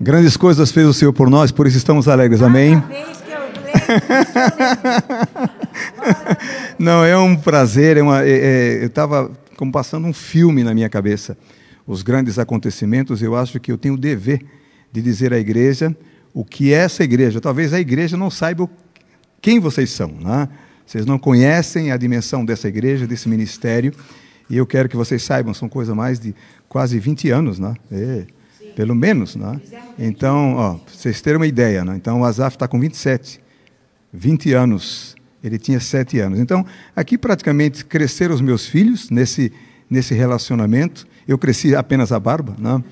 Grandes coisas fez o Senhor por nós, por isso estamos alegres. Amém. Não, é um prazer. É uma, é, é, eu estava como passando um filme na minha cabeça. Os grandes acontecimentos, eu acho que eu tenho o dever de dizer à igreja o que é essa igreja. Talvez a igreja não saiba quem vocês são. Né? Vocês não conhecem a dimensão dessa igreja, desse ministério. E eu quero que vocês saibam, são coisa mais de quase 20 anos, né? É, pelo menos, né? Então, ó, vocês terem uma ideia, né? Então o Azaf está com 27, 20 anos. Ele tinha 7 anos. Então, aqui praticamente cresceram os meus filhos nesse, nesse relacionamento. Eu cresci apenas a barba, né?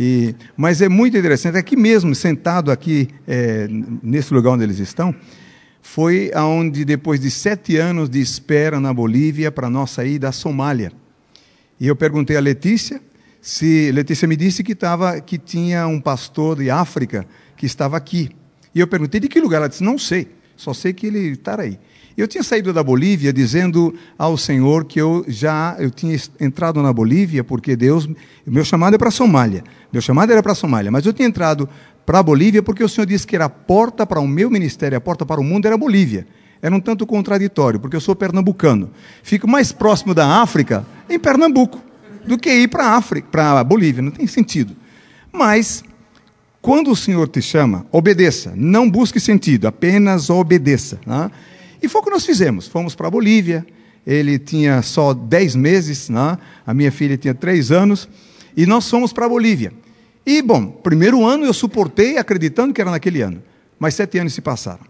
E, mas é muito interessante, aqui mesmo, sentado aqui, é, nesse lugar onde eles estão, foi aonde depois de sete anos de espera na Bolívia para nós sair da Somália. E eu perguntei a Letícia, se Letícia me disse que estava que tinha um pastor de África que estava aqui. E eu perguntei de que lugar, ela disse: "Não sei, só sei que ele está aí". Eu tinha saído da Bolívia dizendo ao Senhor que eu já eu tinha entrado na Bolívia porque Deus, meu chamado é para Somália. Meu chamado era para Somália, mas eu tinha entrado para a Bolívia porque o Senhor disse que era a porta para o meu ministério, a porta para o mundo era a Bolívia. Era um tanto contraditório, porque eu sou pernambucano. Fico mais próximo da África em Pernambuco do que ir para a África, para a Bolívia, não tem sentido. Mas quando o Senhor te chama, obedeça, não busque sentido, apenas obedeça. Né? E foi o que nós fizemos. Fomos para a Bolívia, ele tinha só 10 meses, né? a minha filha tinha 3 anos, e nós fomos para a Bolívia. E, bom, primeiro ano eu suportei acreditando que era naquele ano, mas sete anos se passaram.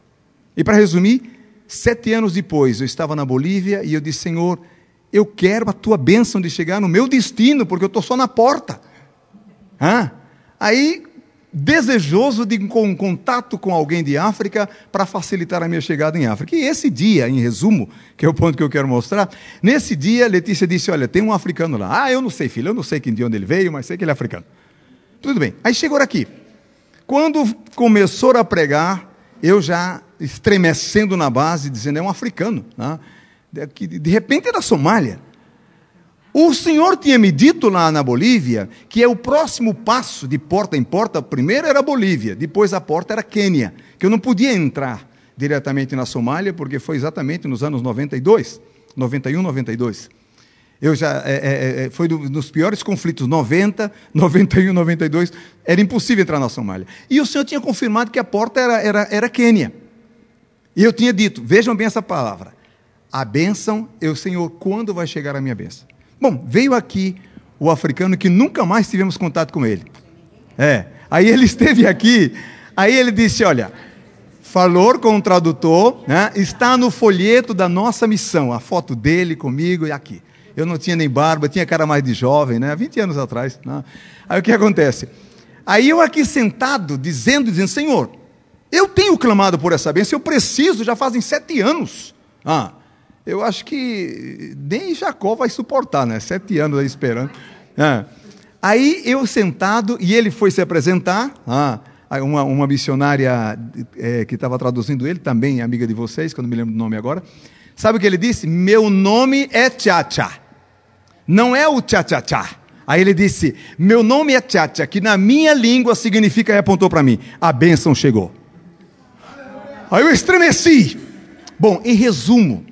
E para resumir, sete anos depois eu estava na Bolívia e eu disse: Senhor, eu quero a tua bênção de chegar no meu destino, porque eu estou só na porta. Ah, aí desejoso de um contato com alguém de África para facilitar a minha chegada em África. E esse dia, em resumo, que é o ponto que eu quero mostrar, nesse dia Letícia disse: Olha, tem um africano lá. Ah, eu não sei, filho, eu não sei de onde ele veio, mas sei que ele é africano. Tudo bem. Aí chegou aqui. Quando começou a pregar, eu já estremecendo na base, dizendo: É um africano. Né? De, de repente é da Somália. O senhor tinha me dito lá na Bolívia que é o próximo passo de porta em porta, primeiro era Bolívia, depois a porta era Quênia, que eu não podia entrar diretamente na Somália, porque foi exatamente nos anos 92, 91, 92. Eu já é, é, é foi do, nos piores conflitos, 90, 91, 92, era impossível entrar na Somália. E o senhor tinha confirmado que a porta era, era, era Quênia. E eu tinha dito, vejam bem essa palavra, a bênção, eu, Senhor, quando vai chegar a minha bênção? Bom, veio aqui o africano que nunca mais tivemos contato com ele. É. Aí ele esteve aqui, aí ele disse: Olha, falou com o tradutor, né, está no folheto da nossa missão, a foto dele comigo e aqui. Eu não tinha nem barba, tinha cara mais de jovem, né, 20 anos atrás. Né? Aí o que acontece? Aí eu aqui sentado, dizendo, dizendo: Senhor, eu tenho clamado por essa bênção, eu preciso, já fazem sete anos. Ah, eu acho que nem Jacó vai suportar, né? Sete anos aí esperando. É. Aí eu sentado, e ele foi se apresentar, ah, uma, uma missionária é, que estava traduzindo ele, também amiga de vocês, que eu não me lembro do nome agora. Sabe o que ele disse? Meu nome é Tchatcha. Não é o Tchatcha. Aí ele disse: Meu nome é Tchatcha, que na minha língua significa, e apontou para mim: A bênção chegou. Aí eu estremeci. Bom, em resumo,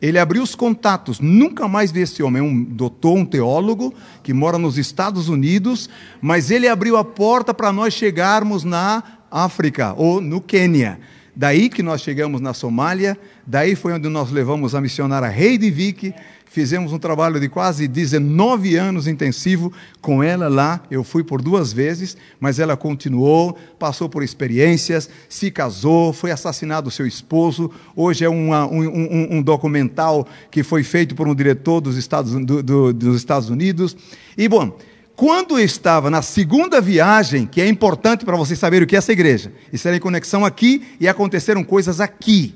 ele abriu os contatos. Nunca mais vi esse homem. É um doutor, um teólogo que mora nos Estados Unidos, mas ele abriu a porta para nós chegarmos na África ou no Quênia. Daí que nós chegamos na Somália, daí foi onde nós levamos a missionária Heidi Vick, Fizemos um trabalho de quase 19 anos intensivo com ela lá. Eu fui por duas vezes, mas ela continuou, passou por experiências, se casou, foi assassinado seu esposo. Hoje é uma, um, um, um, documental que foi feito por um diretor dos Estados, do, do, dos Estados Unidos. E, bom, quando eu estava na segunda viagem, que é importante para vocês saberem o que é essa igreja, isso era em conexão aqui e aconteceram coisas aqui.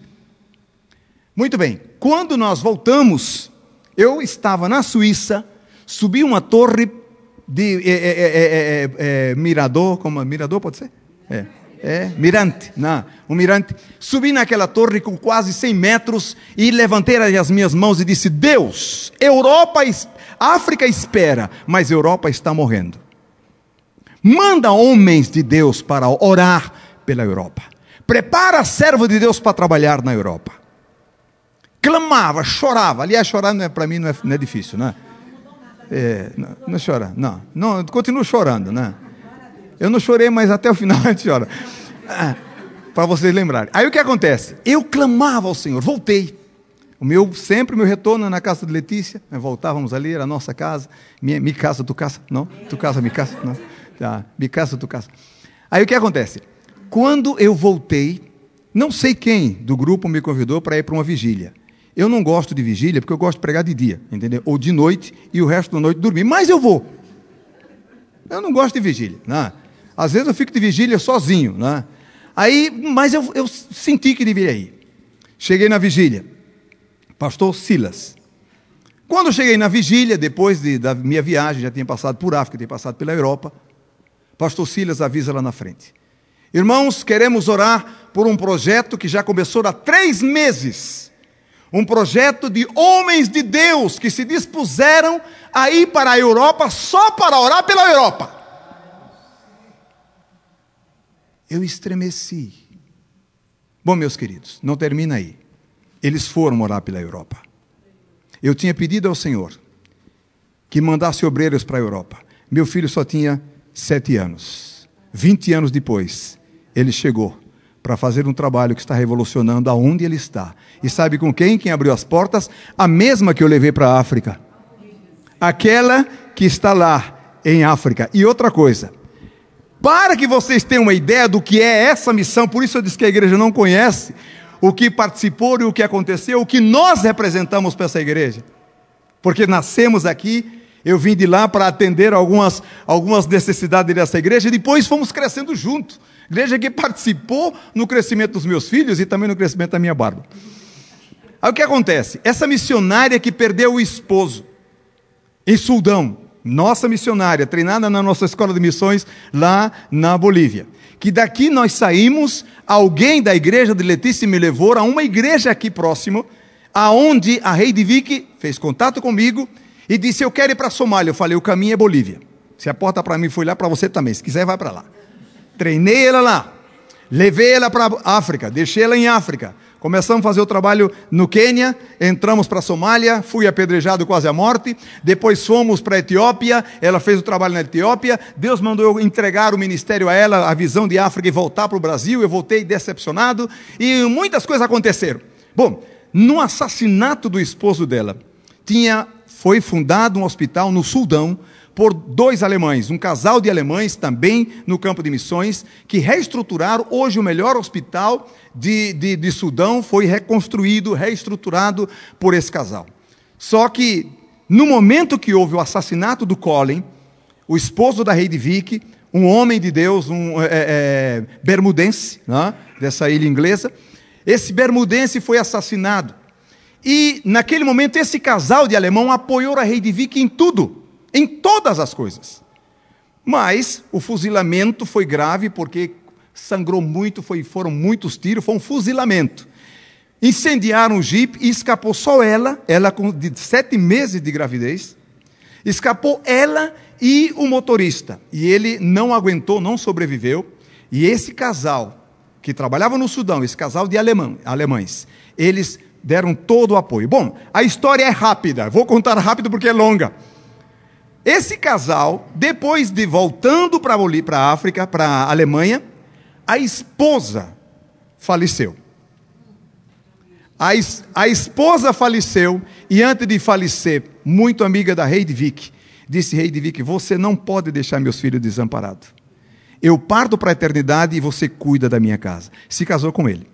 Muito bem, quando nós voltamos, eu estava na Suíça, subi uma torre de é, é, é, mirador, como mirador pode ser? É, é mirante, não, um mirante. Subi naquela torre com quase 100 metros e levantei as minhas mãos e disse: Deus, Europa, África espera, mas Europa está morrendo. Manda homens de Deus para orar pela Europa. Prepara servo de Deus para trabalhar na Europa. Clamava, chorava. Aliás, chorar é, para mim não é, não é, difícil, né? É, não, não chora, não. não. Continuo chorando, né? Eu não chorei, mas até o final a gente chora. Ah, para vocês lembrarem. Aí o que acontece? Eu clamava ao Senhor, voltei. O meu, sempre meu retorno na casa de Letícia, né? voltávamos ali, era a nossa casa, minha, minha casa, tu casa, não? Tu casa, minha casa, não? Tá, minha casa, tu casa. Aí o que acontece? Quando eu voltei, não sei quem do grupo me convidou para ir para uma vigília. Eu não gosto de vigília porque eu gosto de pregar de dia, entendeu? Ou de noite e o resto da noite dormir. Mas eu vou. Eu não gosto de vigília, né? Às vezes eu fico de vigília sozinho, né? Aí, mas eu, eu senti que deveria ir. Cheguei na vigília pastor Silas. Quando eu cheguei na vigília, depois de, da minha viagem, já tinha passado por África, tinha passado pela Europa, pastor Silas avisa lá na frente. Irmãos, queremos orar por um projeto que já começou há três meses. Um projeto de homens de Deus que se dispuseram a ir para a Europa só para orar pela Europa. Eu estremeci. Bom, meus queridos, não termina aí eles foram morar pela Europa. Eu tinha pedido ao Senhor que mandasse obreiros para a Europa. Meu filho só tinha sete anos. Vinte anos depois, ele chegou para fazer um trabalho que está revolucionando aonde ele está. E sabe com quem? Quem abriu as portas? A mesma que eu levei para a África. Aquela que está lá em África. E outra coisa, para que vocês tenham uma ideia do que é essa missão, por isso eu disse que a igreja não conhece, o que participou e o que aconteceu, o que nós representamos para essa igreja. Porque nascemos aqui, eu vim de lá para atender algumas, algumas necessidades dessa igreja e depois fomos crescendo juntos. Igreja que participou no crescimento dos meus filhos e também no crescimento da minha barba. Aí o que acontece? Essa missionária que perdeu o esposo em Sudão, nossa missionária, treinada na nossa escola de missões lá na Bolívia que daqui nós saímos, alguém da igreja de Letícia me levou a uma igreja aqui próximo, aonde a rei de Vicky fez contato comigo e disse: Eu quero ir para a Somália. Eu falei: O caminho é Bolívia. Se a porta para mim foi lá, para você também. Se quiser, vai para lá. Treinei ela lá. Levei ela para a África. Deixei ela em África. Começamos a fazer o trabalho no Quênia, entramos para a Somália, fui apedrejado quase à morte, depois fomos para a Etiópia, ela fez o trabalho na Etiópia, Deus mandou eu entregar o ministério a ela, a visão de África e voltar para o Brasil, eu voltei decepcionado e muitas coisas aconteceram. Bom, no assassinato do esposo dela, tinha foi fundado um hospital no Sudão por dois alemães, um casal de alemães também no campo de missões, que reestruturaram hoje o melhor hospital de, de, de Sudão, foi reconstruído, reestruturado por esse casal. Só que, no momento que houve o assassinato do Colin, o esposo da Heidi Vick, um homem de Deus, um é, é, bermudense, né, dessa ilha inglesa, esse bermudense foi assassinado. E, naquele momento, esse casal de alemão apoiou a Heidi Vick em tudo em todas as coisas. Mas o fuzilamento foi grave porque sangrou muito, foi, foram muitos tiros, foi um fuzilamento. Incendiaram o jipe e escapou só ela, ela com de sete meses de gravidez, escapou ela e o motorista. E ele não aguentou, não sobreviveu. E esse casal que trabalhava no Sudão, esse casal de alemão, alemães, eles deram todo o apoio. Bom, a história é rápida, vou contar rápido porque é longa. Esse casal, depois de voltando para a África, para a Alemanha, a esposa faleceu. A, es, a, esposa faleceu e antes de falecer, muito amiga da Rei de Vick, disse Rei de Vick, você não pode deixar meus filhos desamparados. Eu parto para a eternidade e você cuida da minha casa. Se casou com ele.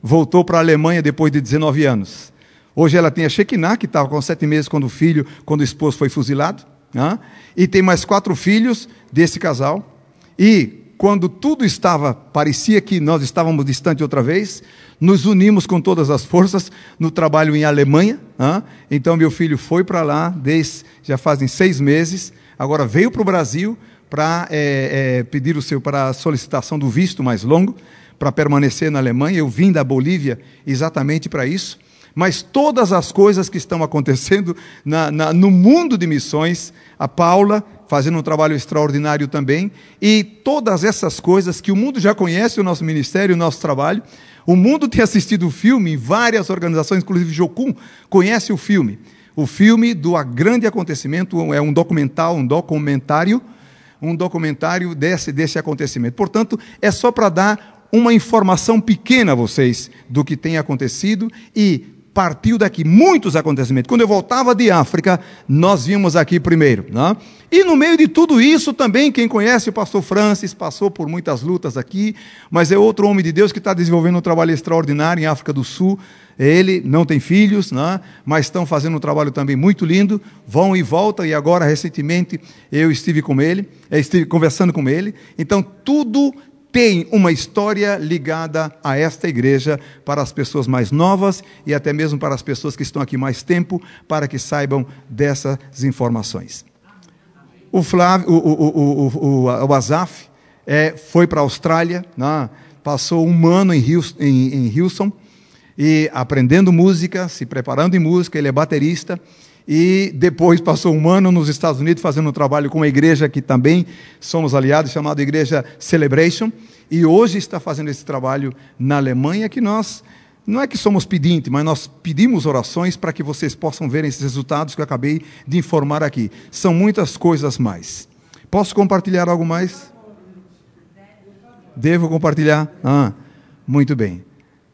Voltou para a Alemanha depois de 19 anos. Hoje ela tem a Shekinah, que estava com sete meses quando o filho, quando o esposo foi fuzilado. Né? E tem mais quatro filhos desse casal. E quando tudo estava, parecia que nós estávamos distante outra vez, nos unimos com todas as forças no trabalho em Alemanha. Né? Então meu filho foi para lá, desde, já fazem seis meses, agora veio para o Brasil para é, é, pedir o seu para a solicitação do visto mais longo para permanecer na Alemanha. Eu vim da Bolívia exatamente para isso. Mas todas as coisas que estão acontecendo na, na, no mundo de missões, a Paula fazendo um trabalho extraordinário também. E todas essas coisas que o mundo já conhece, o nosso ministério, o nosso trabalho. O mundo tem assistido o filme, várias organizações, inclusive Jocum, conhece o filme. O filme do grande acontecimento é um documental, um documentário, um documentário desse, desse acontecimento. Portanto, é só para dar uma informação pequena a vocês do que tem acontecido e partiu daqui muitos acontecimentos. Quando eu voltava de África, nós vimos aqui primeiro. Né? E no meio de tudo isso, também, quem conhece o pastor Francis, passou por muitas lutas aqui, mas é outro homem de Deus que está desenvolvendo um trabalho extraordinário em África do Sul. Ele não tem filhos, né? mas estão fazendo um trabalho também muito lindo, vão e voltam, e agora, recentemente, eu estive com ele, estive conversando com ele. Então, tudo tem uma história ligada a esta igreja para as pessoas mais novas e até mesmo para as pessoas que estão aqui mais tempo, para que saibam dessas informações. O Flávio, o, o, o, o Azaf é, foi para a Austrália, né? passou um ano em Houston, em, em Houston e aprendendo música, se preparando em música, ele é baterista e depois passou um ano nos Estados Unidos fazendo um trabalho com uma igreja que também somos aliados, chamada Igreja Celebration, e hoje está fazendo esse trabalho na Alemanha que nós não é que somos pedintes, mas nós pedimos orações para que vocês possam ver esses resultados que eu acabei de informar aqui. São muitas coisas mais. Posso compartilhar algo mais? Devo compartilhar? Ah, muito bem.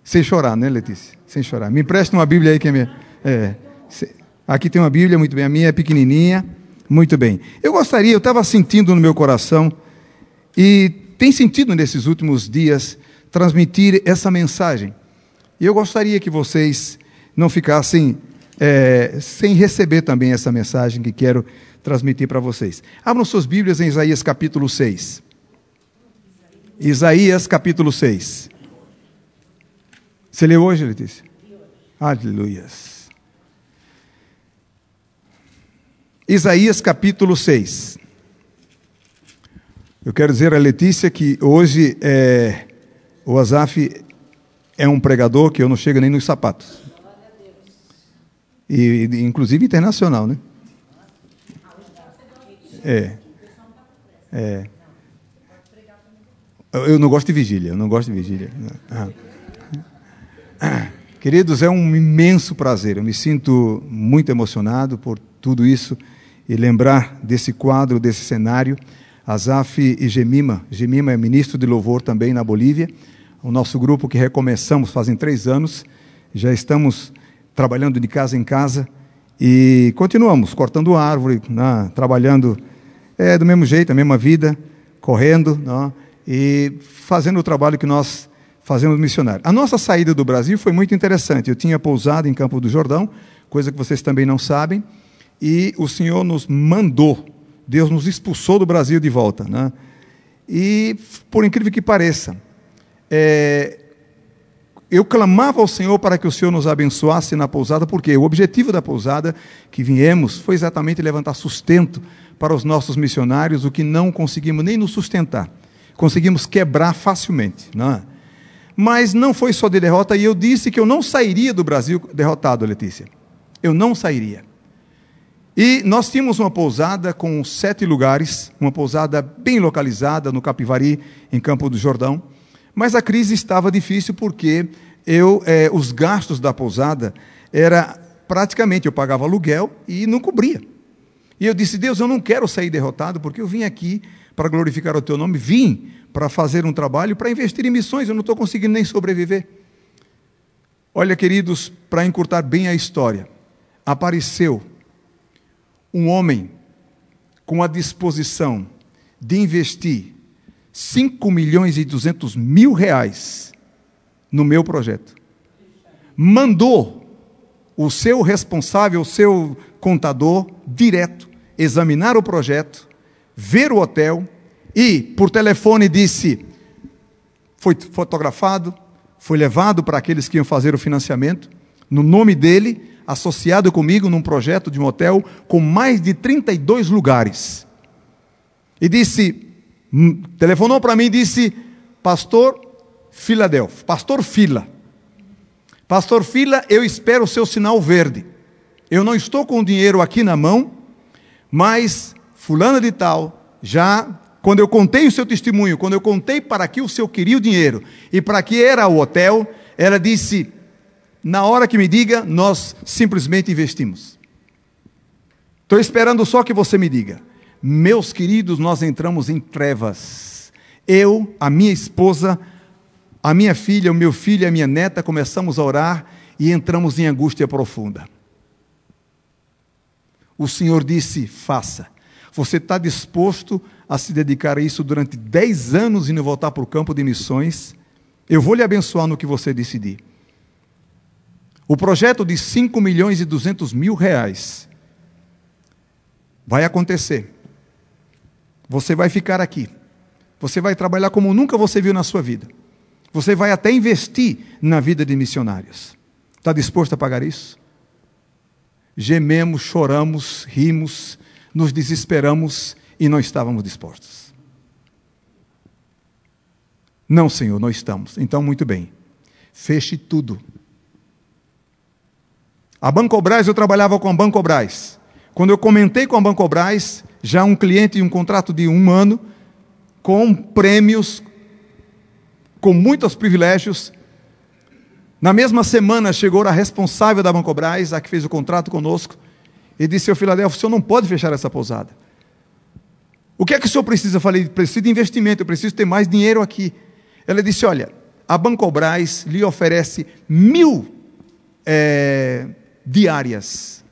Sem chorar, né, Letícia? Sem chorar. Me empresta uma Bíblia aí que é minha. É, Aqui tem uma Bíblia, muito bem. A minha é pequenininha, muito bem. Eu gostaria, eu estava sentindo no meu coração, e tem sentido nesses últimos dias, transmitir essa mensagem. E eu gostaria que vocês não ficassem é, sem receber também essa mensagem que quero transmitir para vocês. Abram suas Bíblias em Isaías capítulo 6. Isaías capítulo 6. Você leu hoje, Letícia? Aleluias. Isaías capítulo 6. Eu quero dizer a Letícia que hoje é, o Azaf é um pregador que eu não chego nem nos sapatos. E, inclusive internacional, né? É. É. Eu não gosto de vigília, eu não gosto de vigília. Ah. Queridos, é um imenso prazer. Eu me sinto muito emocionado por tudo isso e lembrar desse quadro, desse cenário. Azaf e Gemima. Gemima é ministro de louvor também na Bolívia. O nosso grupo que recomeçamos fazem três anos. Já estamos trabalhando de casa em casa e continuamos cortando árvore, né, trabalhando é, do mesmo jeito, a mesma vida, correndo né, e fazendo o trabalho que nós fazemos missionário. A nossa saída do Brasil foi muito interessante. Eu tinha pousado em Campo do Jordão, coisa que vocês também não sabem e o Senhor nos mandou, Deus nos expulsou do Brasil de volta. Né? E, por incrível que pareça, é, eu clamava ao Senhor para que o Senhor nos abençoasse na pousada, porque o objetivo da pousada que viemos foi exatamente levantar sustento para os nossos missionários, o que não conseguimos nem nos sustentar. Conseguimos quebrar facilmente. Né? Mas não foi só de derrota, e eu disse que eu não sairia do Brasil derrotado, Letícia. Eu não sairia. E nós tínhamos uma pousada com sete lugares, uma pousada bem localizada no Capivari, em Campo do Jordão. Mas a crise estava difícil porque eu, eh, os gastos da pousada era praticamente eu pagava aluguel e não cobria. E eu disse: Deus, eu não quero sair derrotado porque eu vim aqui para glorificar o Teu nome, vim para fazer um trabalho, para investir em missões. Eu não estou conseguindo nem sobreviver. Olha, queridos, para encurtar bem a história, apareceu um homem com a disposição de investir 5 milhões e 200 mil reais no meu projeto, mandou o seu responsável, o seu contador, direto, examinar o projeto, ver o hotel e, por telefone, disse: foi fotografado, foi levado para aqueles que iam fazer o financiamento, no nome dele, associado comigo num projeto de hotel com mais de 32 lugares. E disse, hum, telefonou para mim e disse, pastor Filadélfia, pastor Fila, pastor Fila, eu espero o seu sinal verde. Eu não estou com o dinheiro aqui na mão, mas fulana de tal, já quando eu contei o seu testemunho, quando eu contei para que o senhor queria o dinheiro e para que era o hotel, ela disse: na hora que me diga, nós simplesmente investimos. Estou esperando só que você me diga. Meus queridos, nós entramos em trevas. Eu, a minha esposa, a minha filha, o meu filho a minha neta começamos a orar e entramos em angústia profunda. O Senhor disse: faça. Você está disposto a se dedicar a isso durante 10 anos e não voltar para o campo de missões? Eu vou lhe abençoar no que você decidir. O projeto de 5 milhões e 200 mil reais vai acontecer. Você vai ficar aqui. Você vai trabalhar como nunca você viu na sua vida. Você vai até investir na vida de missionários. Está disposto a pagar isso? Gememos, choramos, rimos, nos desesperamos e não estávamos dispostos. Não, Senhor, não estamos. Então, muito bem. Feche tudo. A Bancobras, eu trabalhava com a Bancobras. Quando eu comentei com a Bancobras, já um cliente e um contrato de um ano, com prêmios, com muitos privilégios. Na mesma semana chegou a responsável da Bancobras, a que fez o contrato conosco, e disse ao Filadélfia: o senhor não pode fechar essa pousada. O que é que o senhor precisa? Eu falei: preciso de investimento, eu preciso ter mais dinheiro aqui. Ela disse: olha, a Bancobras lhe oferece mil é, diárias.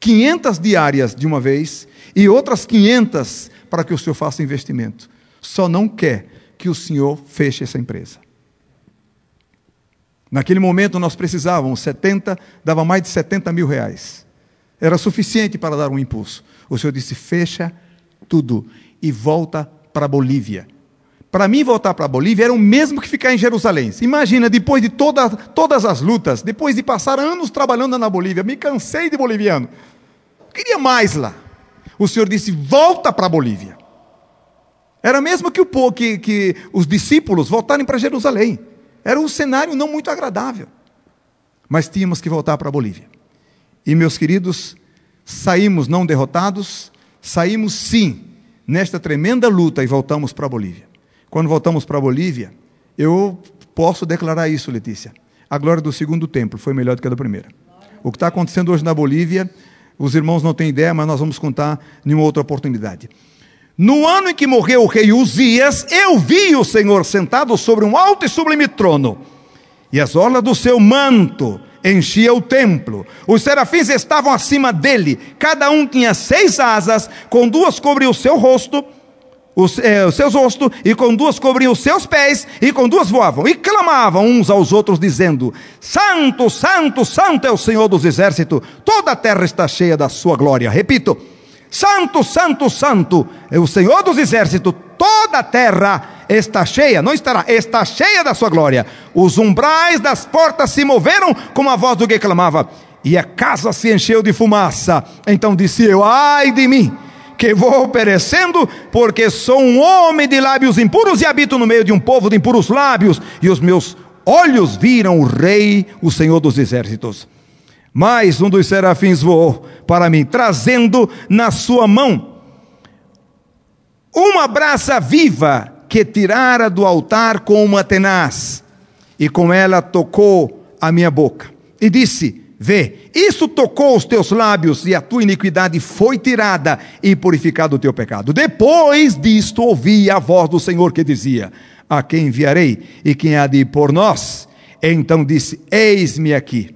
500 diárias de uma vez e outras 500 para que o senhor faça investimento. Só não quer que o senhor feche essa empresa. Naquele momento nós precisávamos 70, dava mais de 70 mil reais. Era suficiente para dar um impulso. O senhor disse: fecha tudo e volta para a Bolívia. Para mim, voltar para a Bolívia era o mesmo que ficar em Jerusalém. Imagina, depois de toda, todas as lutas, depois de passar anos trabalhando na Bolívia, me cansei de boliviano. Queria mais lá. O Senhor disse: volta para a Bolívia. Era mesmo que, o, que, que os discípulos voltarem para Jerusalém. Era um cenário não muito agradável. Mas tínhamos que voltar para a Bolívia. E, meus queridos, saímos não derrotados, saímos sim nesta tremenda luta e voltamos para a Bolívia. Quando voltamos para a Bolívia, eu posso declarar isso, Letícia. A glória do segundo templo foi melhor do que a da primeira. O que está acontecendo hoje na Bolívia, os irmãos não têm ideia, mas nós vamos contar em uma outra oportunidade. No ano em que morreu o rei Uzias, eu vi o Senhor sentado sobre um alto e sublime trono, e as orlas do seu manto enchia o templo. Os serafins estavam acima dele, cada um tinha seis asas, com duas cobriam o seu rosto os, é, os seus rostos, e com duas cobriam os seus pés, e com duas voavam, e clamavam uns aos outros, dizendo: Santo, Santo, Santo é o Senhor dos exércitos, toda a terra está cheia da sua glória. Repito: Santo, Santo, Santo é o Senhor dos exércitos, toda a terra está cheia, não estará, está cheia da sua glória. Os umbrais das portas se moveram como a voz do que clamava, e a casa se encheu de fumaça. Então disse eu: Ai de mim! Que vou perecendo, porque sou um homem de lábios impuros e habito no meio de um povo de impuros lábios, e os meus olhos viram o Rei, o Senhor dos exércitos. Mais um dos serafins voou para mim, trazendo na sua mão uma brasa viva que tirara do altar com uma tenaz, e com ela tocou a minha boca, e disse: Vê, isso tocou os teus lábios e a tua iniquidade foi tirada e purificado o teu pecado. Depois disto ouvi a voz do Senhor que dizia: A quem enviarei e quem há de ir por nós? Então disse: Eis-me aqui.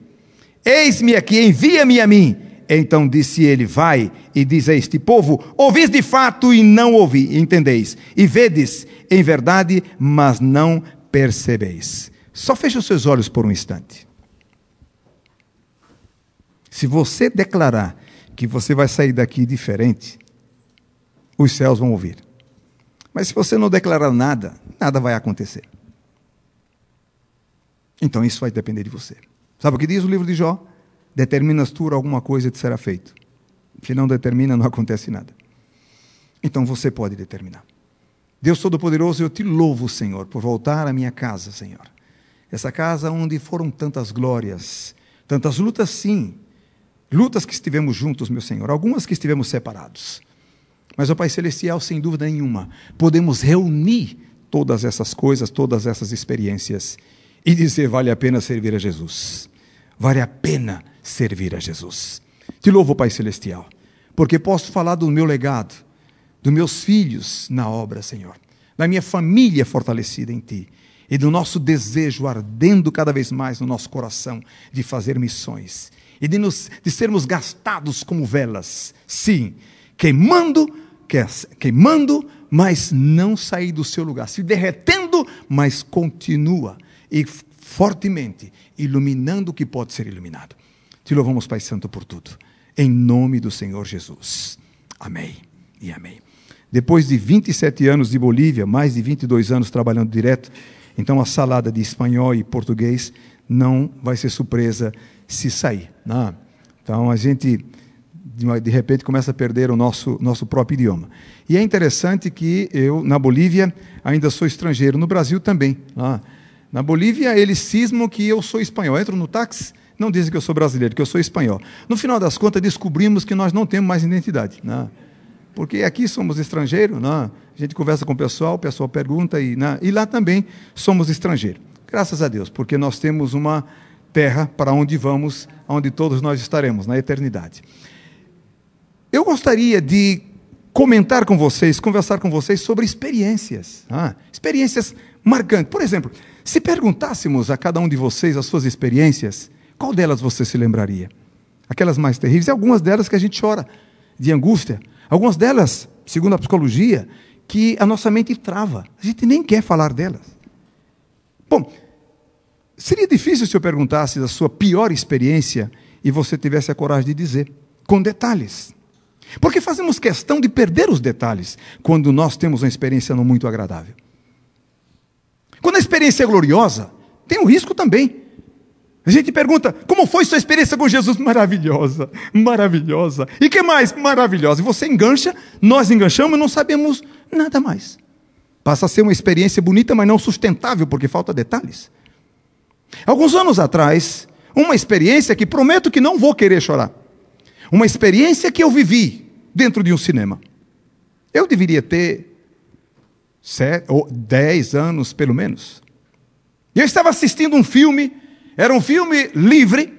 Eis-me aqui, envia-me a mim. Então disse ele: Vai e diz a este povo: Ouvis de fato e não ouvi, entendeis, e vedes em verdade, mas não percebeis. Só feche os seus olhos por um instante. Se você declarar que você vai sair daqui diferente, os céus vão ouvir. Mas se você não declarar nada, nada vai acontecer. Então isso vai depender de você. Sabe o que diz o livro de Jó? Determinas tu alguma coisa te será feito. Se não determina, não acontece nada. Então você pode determinar. Deus Todo-Poderoso, eu te louvo, Senhor, por voltar à minha casa, Senhor. Essa casa onde foram tantas glórias, tantas lutas, sim, Lutas que estivemos juntos, meu Senhor, algumas que estivemos separados. Mas, ó Pai Celestial, sem dúvida nenhuma, podemos reunir todas essas coisas, todas essas experiências e dizer: vale a pena servir a Jesus. Vale a pena servir a Jesus. Te louvo, Pai Celestial, porque posso falar do meu legado, dos meus filhos na obra, Senhor, da minha família fortalecida em Ti e do nosso desejo ardendo cada vez mais no nosso coração de fazer missões e de, nos, de sermos gastados como velas, sim, queimando, queimando, mas não sair do seu lugar, se derretendo, mas continua e fortemente iluminando o que pode ser iluminado. Te louvamos, Pai Santo, por tudo. Em nome do Senhor Jesus. Amém e amém. Depois de 27 anos de Bolívia, mais de 22 anos trabalhando direto, então a salada de espanhol e português não vai ser surpresa se sair. Né? Então a gente de repente começa a perder o nosso, nosso próprio idioma. E é interessante que eu, na Bolívia, ainda sou estrangeiro, no Brasil também. Né? Na Bolívia, eles cismam que eu sou espanhol. Eu entro no táxi, não dizem que eu sou brasileiro, que eu sou espanhol. No final das contas, descobrimos que nós não temos mais identidade. Né? Porque aqui somos estrangeiros, né? a gente conversa com o pessoal, o pessoal pergunta, e, né? e lá também somos estrangeiros. Graças a Deus, porque nós temos uma terra para onde vamos, onde todos nós estaremos, na eternidade. Eu gostaria de comentar com vocês, conversar com vocês sobre experiências, ah, experiências marcantes. Por exemplo, se perguntássemos a cada um de vocês as suas experiências, qual delas você se lembraria? Aquelas mais terríveis, e algumas delas que a gente chora de angústia, algumas delas, segundo a psicologia, que a nossa mente trava. A gente nem quer falar delas. Bom, seria difícil se eu perguntasse da sua pior experiência e você tivesse a coragem de dizer, com detalhes. Porque fazemos questão de perder os detalhes quando nós temos uma experiência não muito agradável. Quando a experiência é gloriosa, tem um risco também. A gente pergunta, como foi sua experiência com Jesus? Maravilhosa, maravilhosa. E que mais? Maravilhosa. E você engancha, nós enganchamos e não sabemos nada mais. Passa a ser uma experiência bonita, mas não sustentável, porque falta detalhes. Alguns anos atrás, uma experiência que prometo que não vou querer chorar. Uma experiência que eu vivi dentro de um cinema. Eu deveria ter sete, ou dez anos, pelo menos. Eu estava assistindo um filme era um filme livre.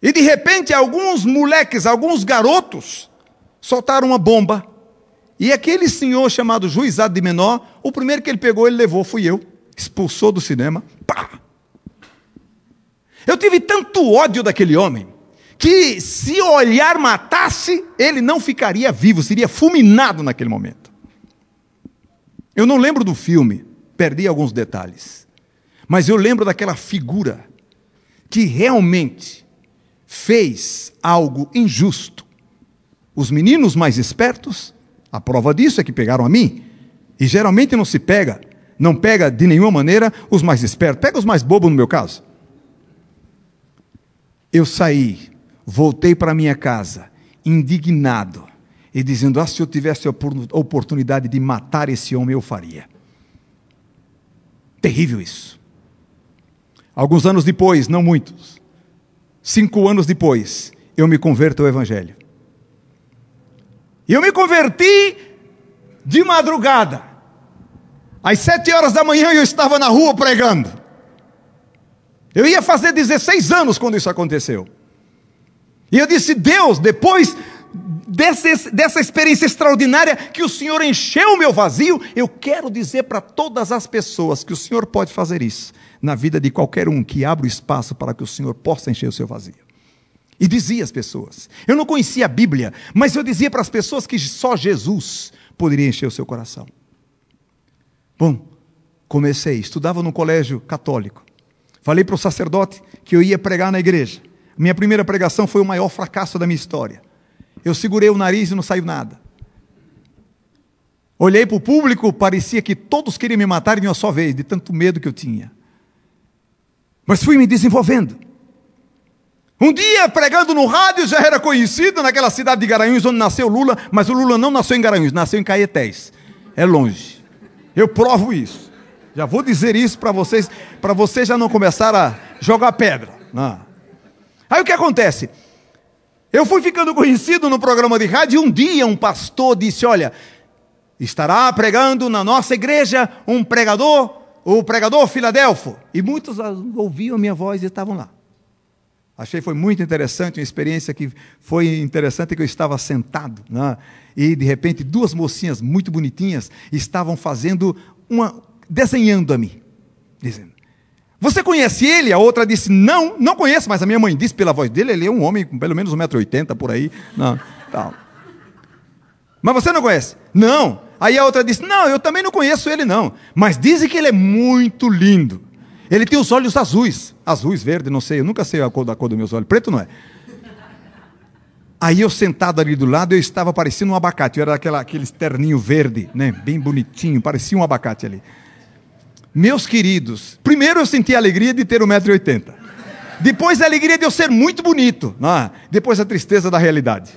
E de repente, alguns moleques, alguns garotos, soltaram uma bomba. E aquele senhor chamado juizado de menor, o primeiro que ele pegou, ele levou, fui eu. Expulsou do cinema. Pá! Eu tive tanto ódio daquele homem, que se o olhar matasse, ele não ficaria vivo, seria fulminado naquele momento. Eu não lembro do filme, perdi alguns detalhes. Mas eu lembro daquela figura que realmente fez algo injusto. Os meninos mais espertos, a prova disso é que pegaram a mim. E geralmente não se pega, não pega de nenhuma maneira os mais espertos, pega os mais bobos no meu caso. Eu saí, voltei para minha casa, indignado, e dizendo: Ah, se eu tivesse a oportunidade de matar esse homem, eu faria. Terrível isso. Alguns anos depois, não muitos, cinco anos depois, eu me converto ao Evangelho. E eu me converti de madrugada. Às sete horas da manhã eu estava na rua pregando. Eu ia fazer 16 anos quando isso aconteceu. E eu disse: Deus, depois dessa, dessa experiência extraordinária que o Senhor encheu o meu vazio, eu quero dizer para todas as pessoas que o Senhor pode fazer isso na vida de qualquer um que abra o espaço para que o Senhor possa encher o seu vazio. E dizia às pessoas. Eu não conhecia a Bíblia, mas eu dizia para as pessoas que só Jesus poderia encher o seu coração. Bom, comecei, estudava no colégio católico. Falei para o sacerdote que eu ia pregar na igreja. Minha primeira pregação foi o maior fracasso da minha história. Eu segurei o nariz e não saiu nada. Olhei para o público, parecia que todos queriam me matar de uma só vez, de tanto medo que eu tinha. Mas fui me desenvolvendo. Um dia, pregando no rádio, já era conhecido naquela cidade de Garanhuns, onde nasceu Lula, mas o Lula não nasceu em Garanhuns, nasceu em Caetés. É longe. Eu provo isso. Já vou dizer isso para vocês, para vocês já não começar a jogar pedra. Não. Aí o que acontece? Eu fui ficando conhecido no programa de rádio e um dia um pastor disse: Olha, estará pregando na nossa igreja um pregador, o pregador Filadelfo. E muitos ouviam a minha voz e estavam lá. Achei foi muito interessante, uma experiência que foi interessante que eu estava sentado, né? E de repente duas mocinhas muito bonitinhas estavam fazendo uma desenhando a mim, dizendo: Você conhece ele? A outra disse: Não, não conheço, mas a minha mãe disse pela voz dele, ele é um homem com pelo menos 1,80m por aí. Não, tal. Mas você não conhece? Não. Aí a outra disse: Não, eu também não conheço ele, não. Mas dizem que ele é muito lindo. Ele tem os olhos azuis. Azuis, verde, não sei. Eu nunca sei a cor da cor dos meus olhos. Preto não é. Aí eu sentado ali do lado, eu estava parecendo um abacate. Eu era aquela, aquele terninho verde, né? bem bonitinho, parecia um abacate ali. Meus queridos, primeiro eu senti a alegria de ter 1,80m. Depois a alegria de eu ser muito bonito. Né? Depois a tristeza da realidade.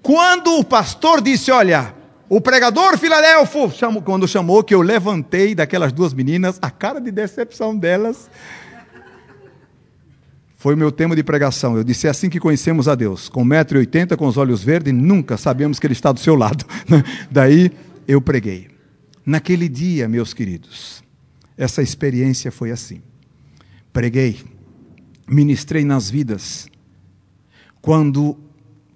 Quando o pastor disse: Olha, o pregador Filadelfo, quando chamou, que eu levantei daquelas duas meninas, a cara de decepção delas. Foi o meu tema de pregação. Eu disse: é assim que conhecemos a Deus. Com 1,80m, com os olhos verdes, nunca sabemos que Ele está do seu lado. Daí eu preguei. Naquele dia, meus queridos, essa experiência foi assim. Preguei, ministrei nas vidas. Quando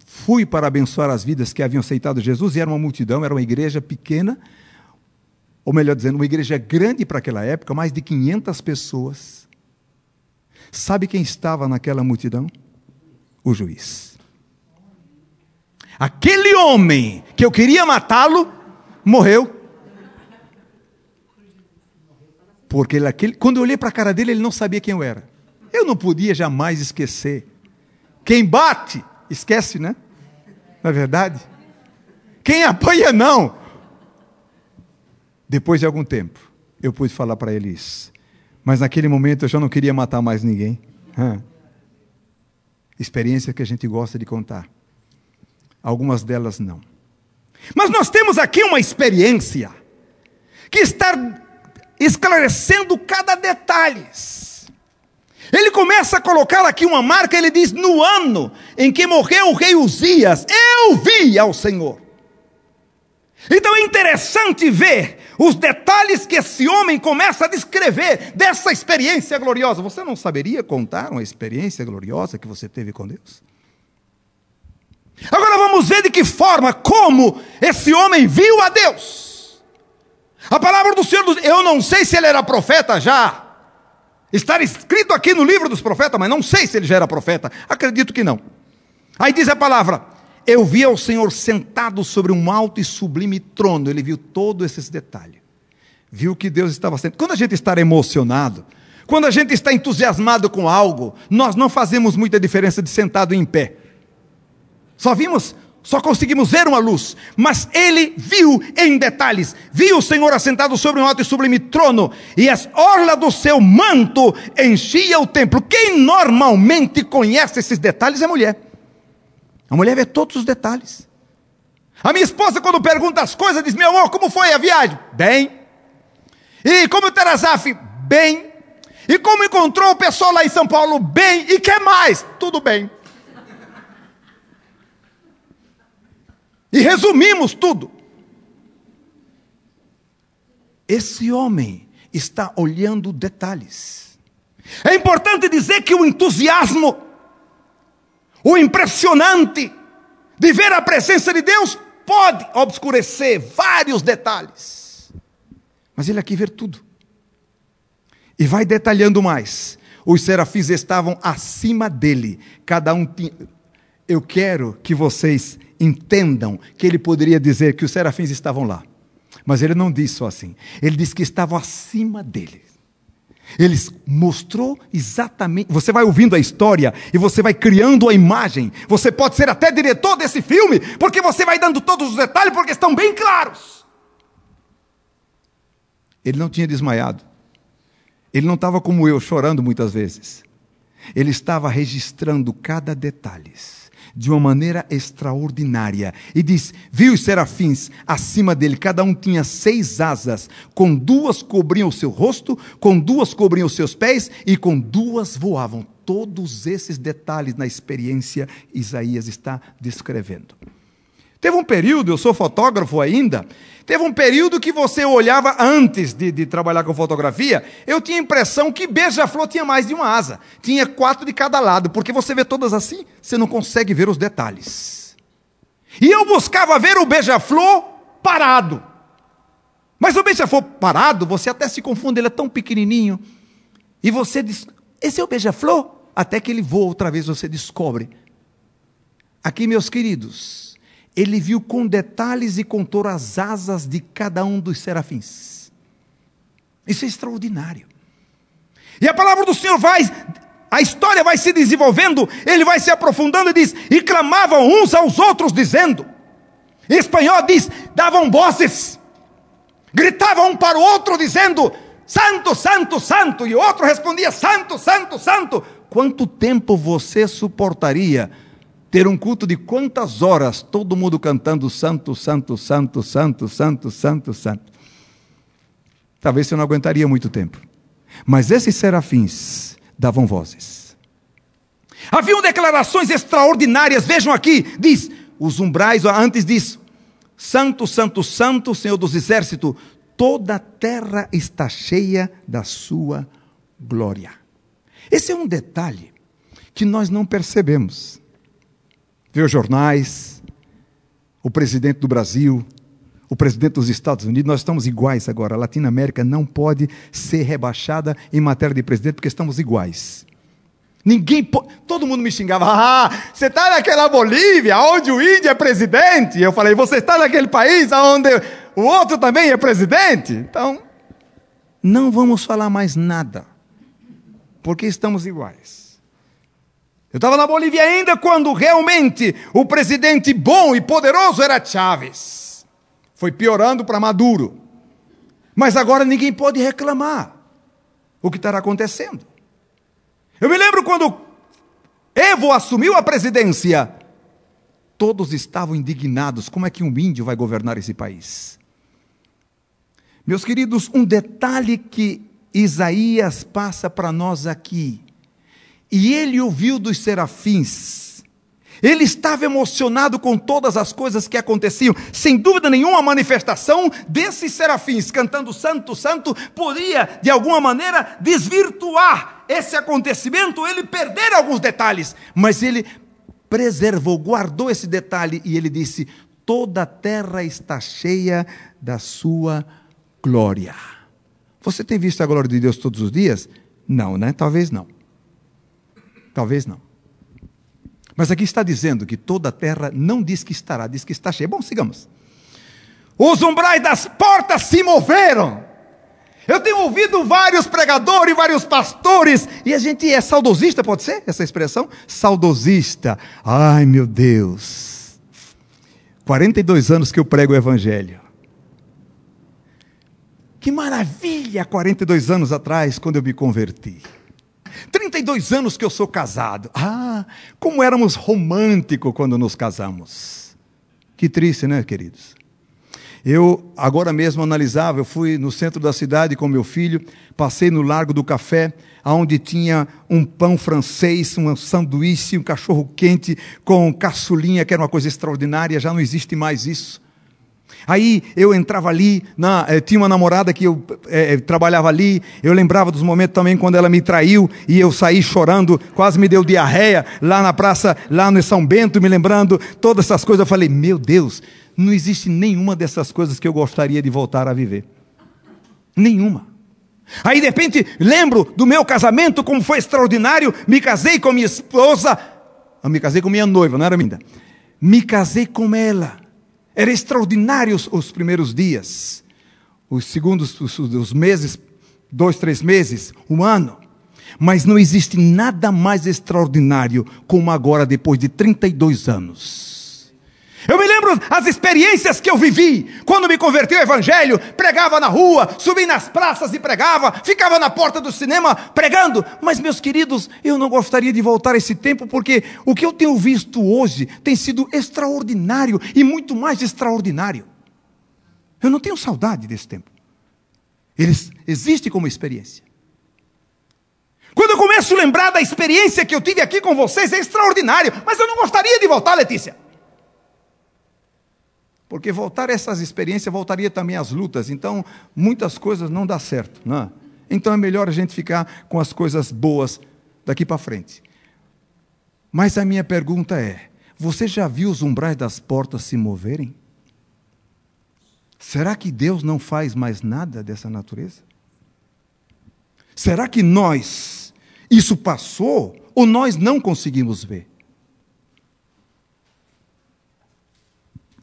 fui para abençoar as vidas que haviam aceitado Jesus, e era uma multidão, era uma igreja pequena, ou melhor dizendo, uma igreja grande para aquela época, mais de 500 pessoas. Sabe quem estava naquela multidão? O juiz. Aquele homem que eu queria matá-lo, morreu. Porque ele, aquele, quando eu olhei para a cara dele, ele não sabia quem eu era. Eu não podia jamais esquecer. Quem bate, esquece, né? Não é verdade? Quem apanha, não. Depois de algum tempo, eu pude falar para ele isso. Mas naquele momento eu já não queria matar mais ninguém. Experiência que a gente gosta de contar. Algumas delas não. Mas nós temos aqui uma experiência que está esclarecendo cada detalhe. Ele começa a colocar aqui uma marca, ele diz: No ano em que morreu o rei Uzias, eu vi ao Senhor. Então é interessante ver os detalhes que esse homem começa a descrever dessa experiência gloriosa. Você não saberia contar uma experiência gloriosa que você teve com Deus? Agora vamos ver de que forma, como esse homem viu a Deus. A palavra do Senhor, eu não sei se ele era profeta já, Está escrito aqui no livro dos profetas, mas não sei se ele já era profeta. Acredito que não. Aí diz a palavra: Eu vi o Senhor sentado sobre um alto e sublime trono. Ele viu todos esses detalhes. Viu que Deus estava sentado. Quando a gente está emocionado, quando a gente está entusiasmado com algo, nós não fazemos muita diferença de sentado em pé. Só vimos só conseguimos ver uma luz, mas ele viu em detalhes. Viu o Senhor assentado sobre um alto e sublime trono, e as orlas do seu manto enchia o templo. Quem normalmente conhece esses detalhes é mulher. A mulher vê todos os detalhes. A minha esposa, quando pergunta as coisas, diz: Meu amor, como foi a viagem? Bem. E como Terazaf? Bem. E como encontrou o pessoal lá em São Paulo? Bem. E que mais? Tudo bem. E resumimos tudo. Esse homem está olhando detalhes. É importante dizer que o entusiasmo, o impressionante de ver a presença de Deus pode obscurecer vários detalhes. Mas ele aqui vê tudo. E vai detalhando mais. Os serafins estavam acima dele. Cada um tinha. Eu quero que vocês entendam que ele poderia dizer que os serafins estavam lá. Mas ele não disse só assim. Ele disse que estavam acima dele. Ele mostrou exatamente. Você vai ouvindo a história e você vai criando a imagem. Você pode ser até diretor desse filme, porque você vai dando todos os detalhes, porque estão bem claros. Ele não tinha desmaiado. Ele não estava como eu, chorando muitas vezes. Ele estava registrando cada detalhe de uma maneira extraordinária. E diz: Viu os serafins acima dele, cada um tinha seis asas, com duas cobriam o seu rosto, com duas cobriam os seus pés, e com duas voavam. todos esses detalhes na experiência Isaías está descrevendo. Teve um período, eu sou fotógrafo ainda, teve um período que você olhava antes de, de trabalhar com fotografia, eu tinha a impressão que beija-flor tinha mais de uma asa, tinha quatro de cada lado, porque você vê todas assim, você não consegue ver os detalhes. E eu buscava ver o beija-flor parado. Mas o beija-flor parado, você até se confunde, ele é tão pequenininho. E você diz: esse é o beija-flor? Até que ele voa outra vez, você descobre. Aqui, meus queridos, ele viu com detalhes e contou as asas de cada um dos serafins. Isso é extraordinário. E a palavra do Senhor vai, a história vai se desenvolvendo, ele vai se aprofundando e diz: e clamavam uns aos outros, dizendo, em espanhol diz, davam vozes, gritavam um para o outro, dizendo: Santo, Santo, Santo, e o outro respondia: Santo, Santo, Santo. Quanto tempo você suportaria? Ter um culto de quantas horas todo mundo cantando santo, santo, santo, santo, santo, santo, santo. Talvez você não aguentaria muito tempo. Mas esses serafins davam vozes. Haviam declarações extraordinárias, vejam aqui, diz, os umbrais, antes diz, santo, santo, santo, Senhor dos exércitos, toda a terra está cheia da sua glória. Esse é um detalhe que nós não percebemos vê os jornais, o presidente do Brasil, o presidente dos Estados Unidos, nós estamos iguais agora. A Latinoamérica não pode ser rebaixada em matéria de presidente porque estamos iguais. Ninguém. Todo mundo me xingava. Ah, você está naquela Bolívia onde o índio é presidente. Eu falei, você está naquele país onde o outro também é presidente? Então, não vamos falar mais nada. Porque estamos iguais. Eu estava na Bolívia ainda quando realmente o presidente bom e poderoso era Chávez. Foi piorando para Maduro. Mas agora ninguém pode reclamar o que estará acontecendo. Eu me lembro quando Evo assumiu a presidência, todos estavam indignados: como é que um índio vai governar esse país? Meus queridos, um detalhe que Isaías passa para nós aqui e ele ouviu dos serafins. Ele estava emocionado com todas as coisas que aconteciam. Sem dúvida nenhuma, a manifestação desses serafins cantando Santo, Santo, podia, de alguma maneira, desvirtuar esse acontecimento, ele perder alguns detalhes. Mas ele preservou, guardou esse detalhe e ele disse: Toda a terra está cheia da sua glória. Você tem visto a glória de Deus todos os dias? Não, né? Talvez não. Talvez não. Mas aqui está dizendo que toda a terra não diz que estará, diz que está cheia. Bom, sigamos. Os umbrais das portas se moveram. Eu tenho ouvido vários pregadores, vários pastores, e a gente é saudosista, pode ser essa expressão? Saudosista. Ai, meu Deus. 42 anos que eu prego o Evangelho. Que maravilha, 42 anos atrás, quando eu me converti. 32 anos que eu sou casado. Ah, como éramos românticos quando nos casamos. Que triste, né, queridos? Eu agora mesmo analisava, eu fui no centro da cidade com meu filho, passei no Largo do Café, onde tinha um pão francês, um sanduíche, um cachorro quente com caçulinha, que era uma coisa extraordinária, já não existe mais isso. Aí eu entrava ali, na, eh, tinha uma namorada que eu eh, trabalhava ali, eu lembrava dos momentos também quando ela me traiu e eu saí chorando, quase me deu diarreia lá na praça, lá no São Bento, me lembrando todas essas coisas. Eu falei, meu Deus, não existe nenhuma dessas coisas que eu gostaria de voltar a viver. Nenhuma. Aí de repente lembro do meu casamento, como foi extraordinário, me casei com minha esposa, eu me casei com minha noiva, não era ainda. Me casei com ela. Era extraordinário os, os primeiros dias, os segundos, os, os meses, dois, três meses, um ano. Mas não existe nada mais extraordinário como agora, depois de 32 anos. Eu me lembro as experiências que eu vivi quando me converti ao Evangelho, pregava na rua, subi nas praças e pregava, ficava na porta do cinema pregando. Mas, meus queridos, eu não gostaria de voltar a esse tempo, porque o que eu tenho visto hoje tem sido extraordinário e muito mais extraordinário. Eu não tenho saudade desse tempo. Ele existe como experiência. Quando eu começo a lembrar da experiência que eu tive aqui com vocês, é extraordinário, mas eu não gostaria de voltar, Letícia. Porque voltar essas experiências voltaria também às lutas, então muitas coisas não dá certo, não é? Então é melhor a gente ficar com as coisas boas daqui para frente. Mas a minha pergunta é: você já viu os umbrais das portas se moverem? Será que Deus não faz mais nada dessa natureza? Será que nós, isso passou, ou nós não conseguimos ver?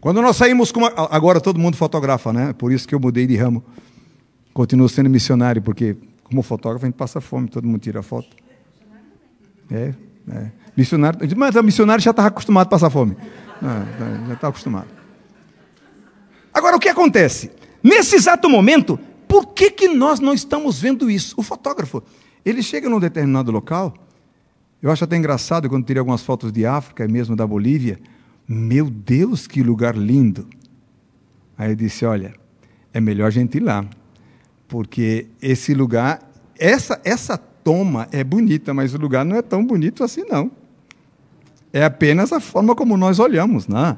Quando nós saímos com uma... Agora todo mundo fotografa, né? Por isso que eu mudei de ramo. Continuo sendo missionário, porque como fotógrafo a gente passa fome, todo mundo tira foto. É, é. Missionário, mas o missionário já estava acostumado a passar fome. já está acostumado. Agora, o que acontece? Nesse exato momento, por que, que nós não estamos vendo isso? O fotógrafo, ele chega num determinado local, eu acho até engraçado quando tirei algumas fotos de África e mesmo da Bolívia. Meu Deus, que lugar lindo! Aí eu disse: Olha, é melhor a gente ir lá, porque esse lugar, essa, essa toma é bonita, mas o lugar não é tão bonito assim, não. É apenas a forma como nós olhamos, não é?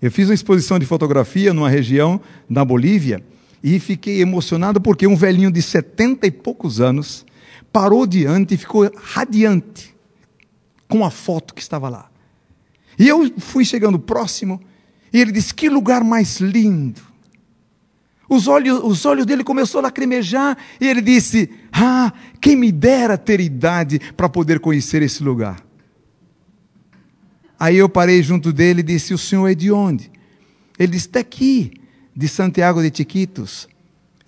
Eu fiz uma exposição de fotografia numa região na Bolívia e fiquei emocionado porque um velhinho de setenta e poucos anos parou diante e ficou radiante com a foto que estava lá. E eu fui chegando próximo e ele disse: Que lugar mais lindo! Os olhos, os olhos dele começaram a lacrimejar e ele disse: Ah, quem me dera ter idade para poder conhecer esse lugar. Aí eu parei junto dele e disse: O senhor é de onde? Ele disse: Daqui, de Santiago de Tiquitos.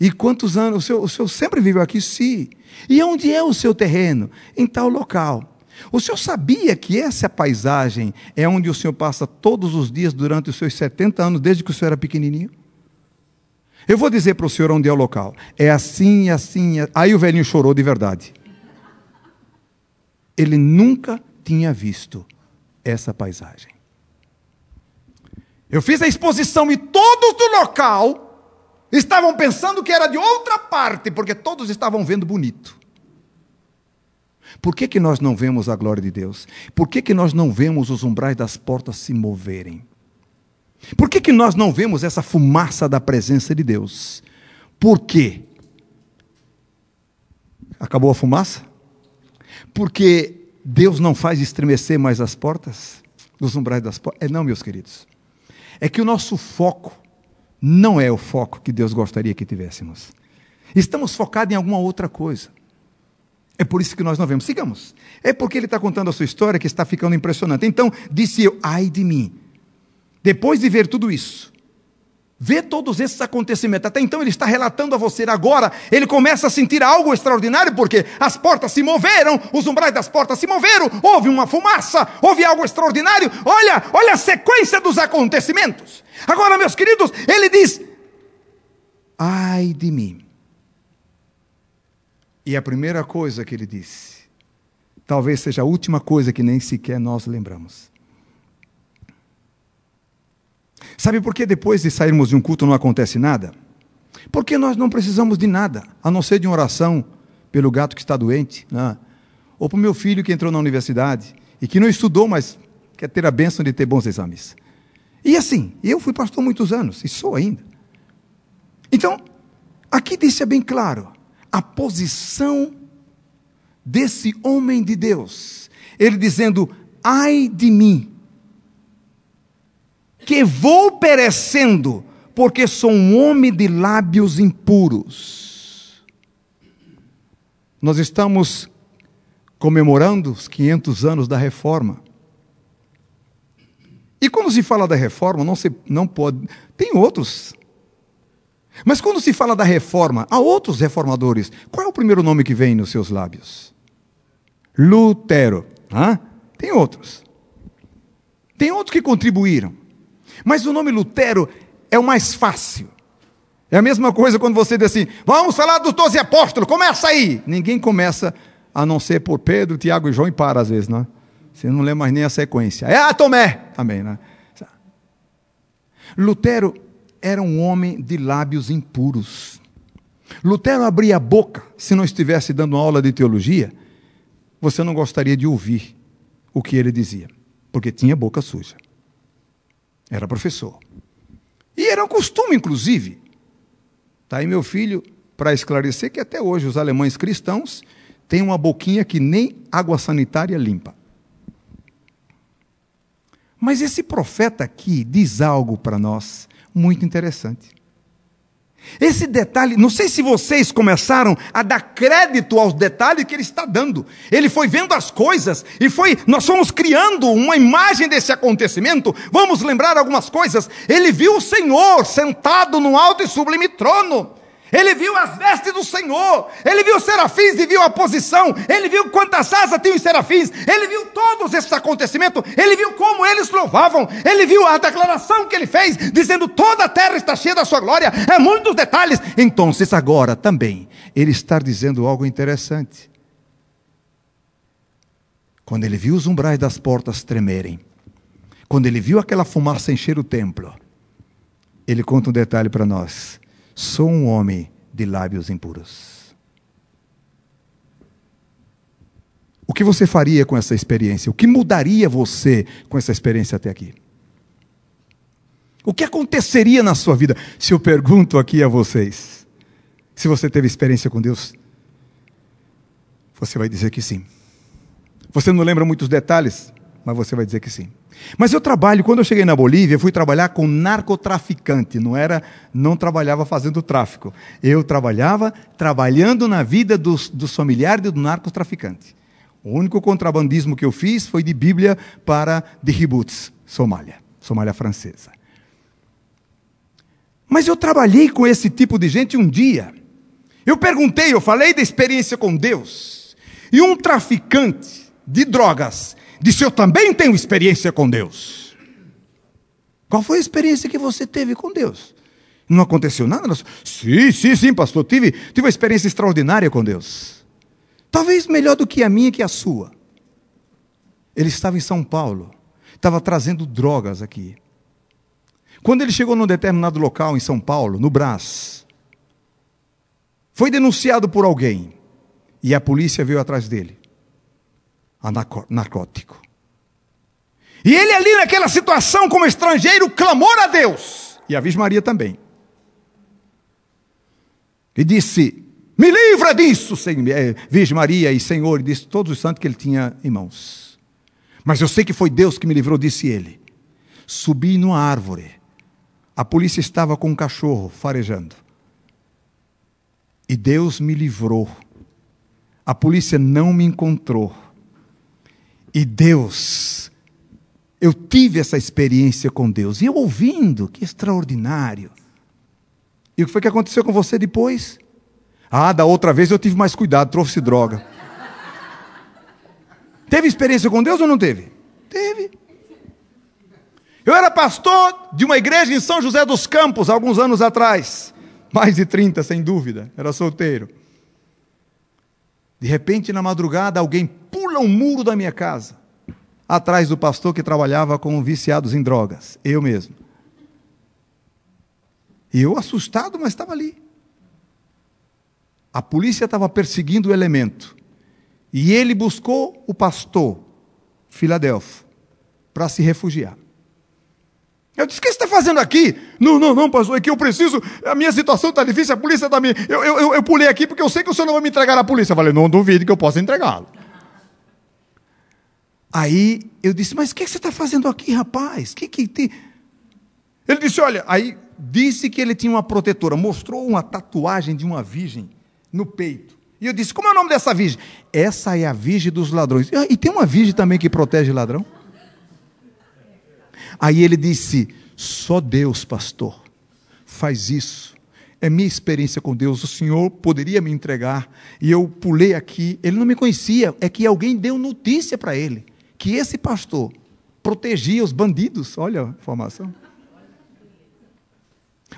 E quantos anos? O senhor, o senhor sempre viveu aqui? Sim. E onde é o seu terreno? Em tal local. O senhor sabia que essa paisagem é onde o senhor passa todos os dias durante os seus 70 anos, desde que o senhor era pequenininho? Eu vou dizer para o senhor onde é o local. É assim, assim. É... Aí o velhinho chorou de verdade. Ele nunca tinha visto essa paisagem. Eu fiz a exposição e todos do local estavam pensando que era de outra parte, porque todos estavam vendo bonito. Por que, que nós não vemos a glória de Deus? Por que, que nós não vemos os umbrais das portas se moverem? Por que, que nós não vemos essa fumaça da presença de Deus? Por quê? Acabou a fumaça? Porque Deus não faz estremecer mais as portas, os umbrais das portas. É não, meus queridos. É que o nosso foco não é o foco que Deus gostaria que tivéssemos. Estamos focados em alguma outra coisa. É por isso que nós não vemos. Sigamos. É porque ele está contando a sua história que está ficando impressionante. Então, disse eu, ai de mim. Depois de ver tudo isso, Vê todos esses acontecimentos. Até então ele está relatando a você. Agora ele começa a sentir algo extraordinário, porque as portas se moveram, os umbrais das portas se moveram, houve uma fumaça, houve algo extraordinário. Olha, olha a sequência dos acontecimentos. Agora, meus queridos, ele diz: Ai de mim. E a primeira coisa que ele disse, talvez seja a última coisa que nem sequer nós lembramos. Sabe por que depois de sairmos de um culto não acontece nada? Porque nós não precisamos de nada, a não ser de uma oração pelo gato que está doente, né? ou para o meu filho que entrou na universidade e que não estudou, mas quer ter a bênção de ter bons exames. E assim, eu fui pastor muitos anos, e sou ainda. Então, aqui deixa bem claro a posição desse homem de Deus. Ele dizendo: ai de mim, que vou perecendo, porque sou um homem de lábios impuros. Nós estamos comemorando os 500 anos da reforma. E quando se fala da reforma, não, se, não pode. Tem outros. Mas quando se fala da reforma, há outros reformadores. Qual é o primeiro nome que vem nos seus lábios? Lutero. Hã? Tem outros. Tem outros que contribuíram. Mas o nome Lutero é o mais fácil. É a mesma coisa quando você diz assim: vamos falar dos doze apóstolos, começa aí. Ninguém começa a não ser por Pedro, Tiago e João e para às vezes, não é? Você não lê mais nem a sequência. É a Tomé também, né? Lutero era um homem de lábios impuros. Lutero abria a boca, se não estivesse dando aula de teologia, você não gostaria de ouvir o que ele dizia, porque tinha boca suja. Era professor. E era um costume, inclusive. Está aí meu filho para esclarecer que até hoje os alemães cristãos têm uma boquinha que nem água sanitária limpa. Mas esse profeta aqui diz algo para nós muito interessante. Esse detalhe, não sei se vocês começaram a dar crédito aos detalhes que ele está dando. Ele foi vendo as coisas e foi, nós fomos criando uma imagem desse acontecimento. Vamos lembrar algumas coisas. Ele viu o Senhor sentado no alto e sublime trono. Ele viu as vestes do Senhor, ele viu os serafins e viu a posição, ele viu quantas asas tinham os serafins, ele viu todos esses acontecimentos, ele viu como eles louvavam, ele viu a declaração que ele fez, dizendo: toda a terra está cheia da sua glória, é muitos detalhes. Então, agora também, ele está dizendo algo interessante. Quando ele viu os umbrais das portas tremerem, quando ele viu aquela fumaça encher o templo, ele conta um detalhe para nós Sou um homem de lábios impuros. O que você faria com essa experiência? O que mudaria você com essa experiência até aqui? O que aconteceria na sua vida? Se eu pergunto aqui a vocês, se você teve experiência com Deus, você vai dizer que sim. Você não lembra muitos detalhes, mas você vai dizer que sim. Mas eu trabalho, quando eu cheguei na Bolívia, fui trabalhar com narcotraficante, não era, não trabalhava fazendo tráfico. Eu trabalhava trabalhando na vida dos, dos familiares do narcotraficante. O único contrabandismo que eu fiz foi de Bíblia para Djibouti, Somália, Somália francesa. Mas eu trabalhei com esse tipo de gente um dia. Eu perguntei, eu falei da experiência com Deus. E um traficante de drogas disse: Eu também tenho experiência com Deus. Qual foi a experiência que você teve com Deus? Não aconteceu nada? Sim, sim, sim, pastor. Tive, tive uma experiência extraordinária com Deus. Talvez melhor do que a minha que a sua. Ele estava em São Paulo, estava trazendo drogas aqui. Quando ele chegou num determinado local em São Paulo, no Brás, foi denunciado por alguém e a polícia veio atrás dele a narcótico. E ele ali naquela situação como estrangeiro clamou a Deus, e a Virgem Maria também. E disse: Me livra disso, eh, Virgem Maria e Senhor, e disse todos os santos que ele tinha em mãos. Mas eu sei que foi Deus que me livrou, disse ele. Subi numa árvore. A polícia estava com um cachorro farejando. E Deus me livrou. A polícia não me encontrou e Deus, eu tive essa experiência com Deus, e eu ouvindo, que extraordinário. E o que foi que aconteceu com você depois? Ah, da outra vez eu tive mais cuidado, trouxe droga. Teve experiência com Deus ou não teve? Teve. Eu era pastor de uma igreja em São José dos Campos, alguns anos atrás. Mais de 30, sem dúvida. Era solteiro. De repente, na madrugada, alguém pula um muro da minha casa, atrás do pastor que trabalhava com viciados em drogas, eu mesmo. E eu assustado, mas estava ali. A polícia estava perseguindo o elemento. E ele buscou o pastor, Filadelfo, para se refugiar. Eu disse: O que você está fazendo aqui? Não, não, não, pastor, é que eu preciso. A minha situação está difícil, a polícia está me. Eu, eu, eu, pulei aqui porque eu sei que o senhor não vai me entregar à polícia. Eu falei: Não duvide que eu possa entregá-lo. Aí eu disse: Mas o que, que você está fazendo aqui, rapaz? Que que te... Ele disse: Olha, aí disse que ele tinha uma protetora, mostrou uma tatuagem de uma virgem no peito. E eu disse: Como é o nome dessa virgem? Essa é a virgem dos ladrões. E tem uma virgem também que protege ladrão? Aí ele disse: Só Deus, pastor, faz isso. É minha experiência com Deus. O Senhor poderia me entregar. E eu pulei aqui. Ele não me conhecia. É que alguém deu notícia para ele que esse pastor protegia os bandidos. Olha a informação.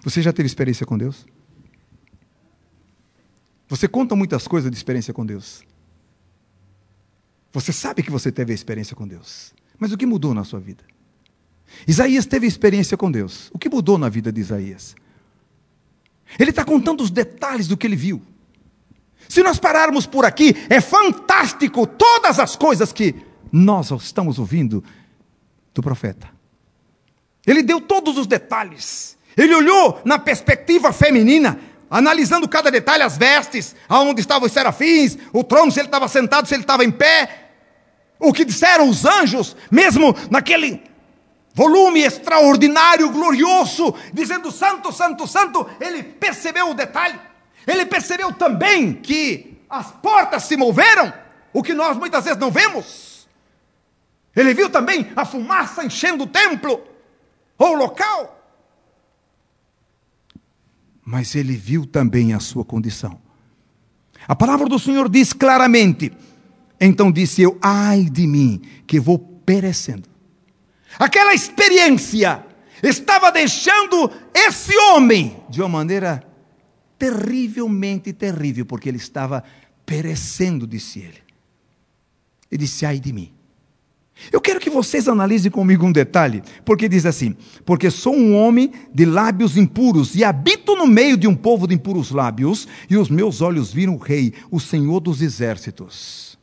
Você já teve experiência com Deus? Você conta muitas coisas de experiência com Deus. Você sabe que você teve a experiência com Deus. Mas o que mudou na sua vida? Isaías teve experiência com Deus. O que mudou na vida de Isaías? Ele está contando os detalhes do que ele viu. Se nós pararmos por aqui, é fantástico todas as coisas que nós estamos ouvindo do profeta. Ele deu todos os detalhes. Ele olhou na perspectiva feminina, analisando cada detalhe, as vestes, aonde estavam os serafins, o trono, se ele estava sentado, se ele estava em pé, o que disseram os anjos, mesmo naquele volume extraordinário, glorioso, dizendo santo, santo, santo, ele percebeu o detalhe. Ele percebeu também que as portas se moveram, o que nós muitas vezes não vemos. Ele viu também a fumaça enchendo o templo, ou o local. Mas ele viu também a sua condição. A palavra do Senhor diz claramente: então disse eu, ai de mim, que vou perecendo. Aquela experiência estava deixando esse homem de uma maneira terrivelmente terrível, porque ele estava perecendo, disse ele. E disse: ai de mim. Eu quero que vocês analisem comigo um detalhe, porque diz assim: Porque sou um homem de lábios impuros e habito no meio de um povo de impuros lábios, e os meus olhos viram o Rei, o Senhor dos exércitos.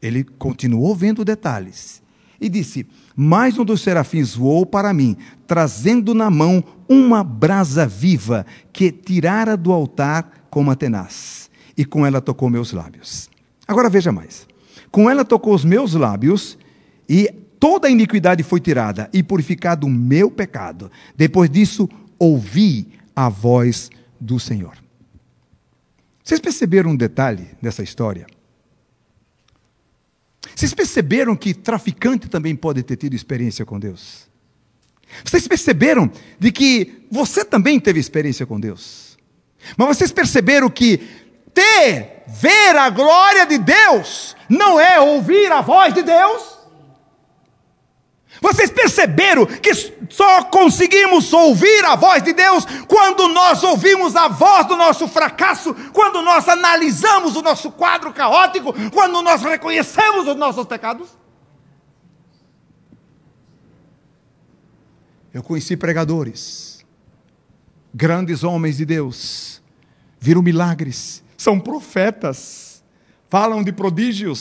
Ele continuou vendo detalhes e disse: Mais um dos serafins voou para mim, trazendo na mão uma brasa viva que tirara do altar como a tenaz, e com ela tocou meus lábios. Agora veja mais: com ela tocou os meus lábios, e toda a iniquidade foi tirada, e purificado o meu pecado. Depois disso, ouvi a voz do Senhor. Vocês perceberam um detalhe dessa história? Vocês perceberam que traficante também pode ter tido experiência com Deus? Vocês perceberam de que você também teve experiência com Deus? Mas vocês perceberam que ter, ver a glória de Deus, não é ouvir a voz de Deus? Vocês perceberam que só conseguimos ouvir a voz de Deus quando nós ouvimos a voz do nosso fracasso, quando nós analisamos o nosso quadro caótico, quando nós reconhecemos os nossos pecados? Eu conheci pregadores, grandes homens de Deus, viram milagres, são profetas, falam de prodígios,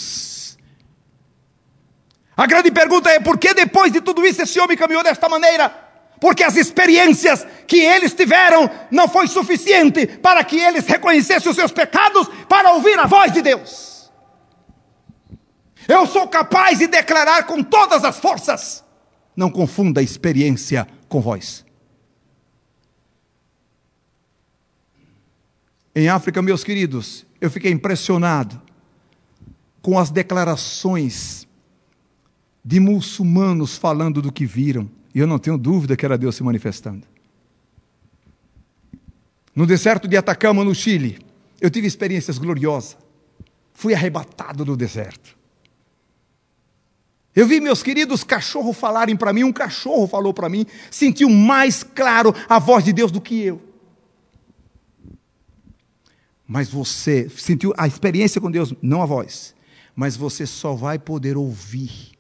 a grande pergunta é: por que depois de tudo isso esse homem caminhou desta maneira? Porque as experiências que eles tiveram não foi suficiente para que eles reconhecessem os seus pecados para ouvir a voz de Deus. Eu sou capaz de declarar com todas as forças. Não confunda experiência com voz. Em África, meus queridos, eu fiquei impressionado com as declarações de muçulmanos falando do que viram, e eu não tenho dúvida que era Deus se manifestando. No deserto de Atacama, no Chile, eu tive experiências gloriosas. Fui arrebatado no deserto. Eu vi meus queridos cachorros falarem para mim, um cachorro falou para mim, sentiu mais claro a voz de Deus do que eu. Mas você sentiu a experiência com Deus, não a voz, mas você só vai poder ouvir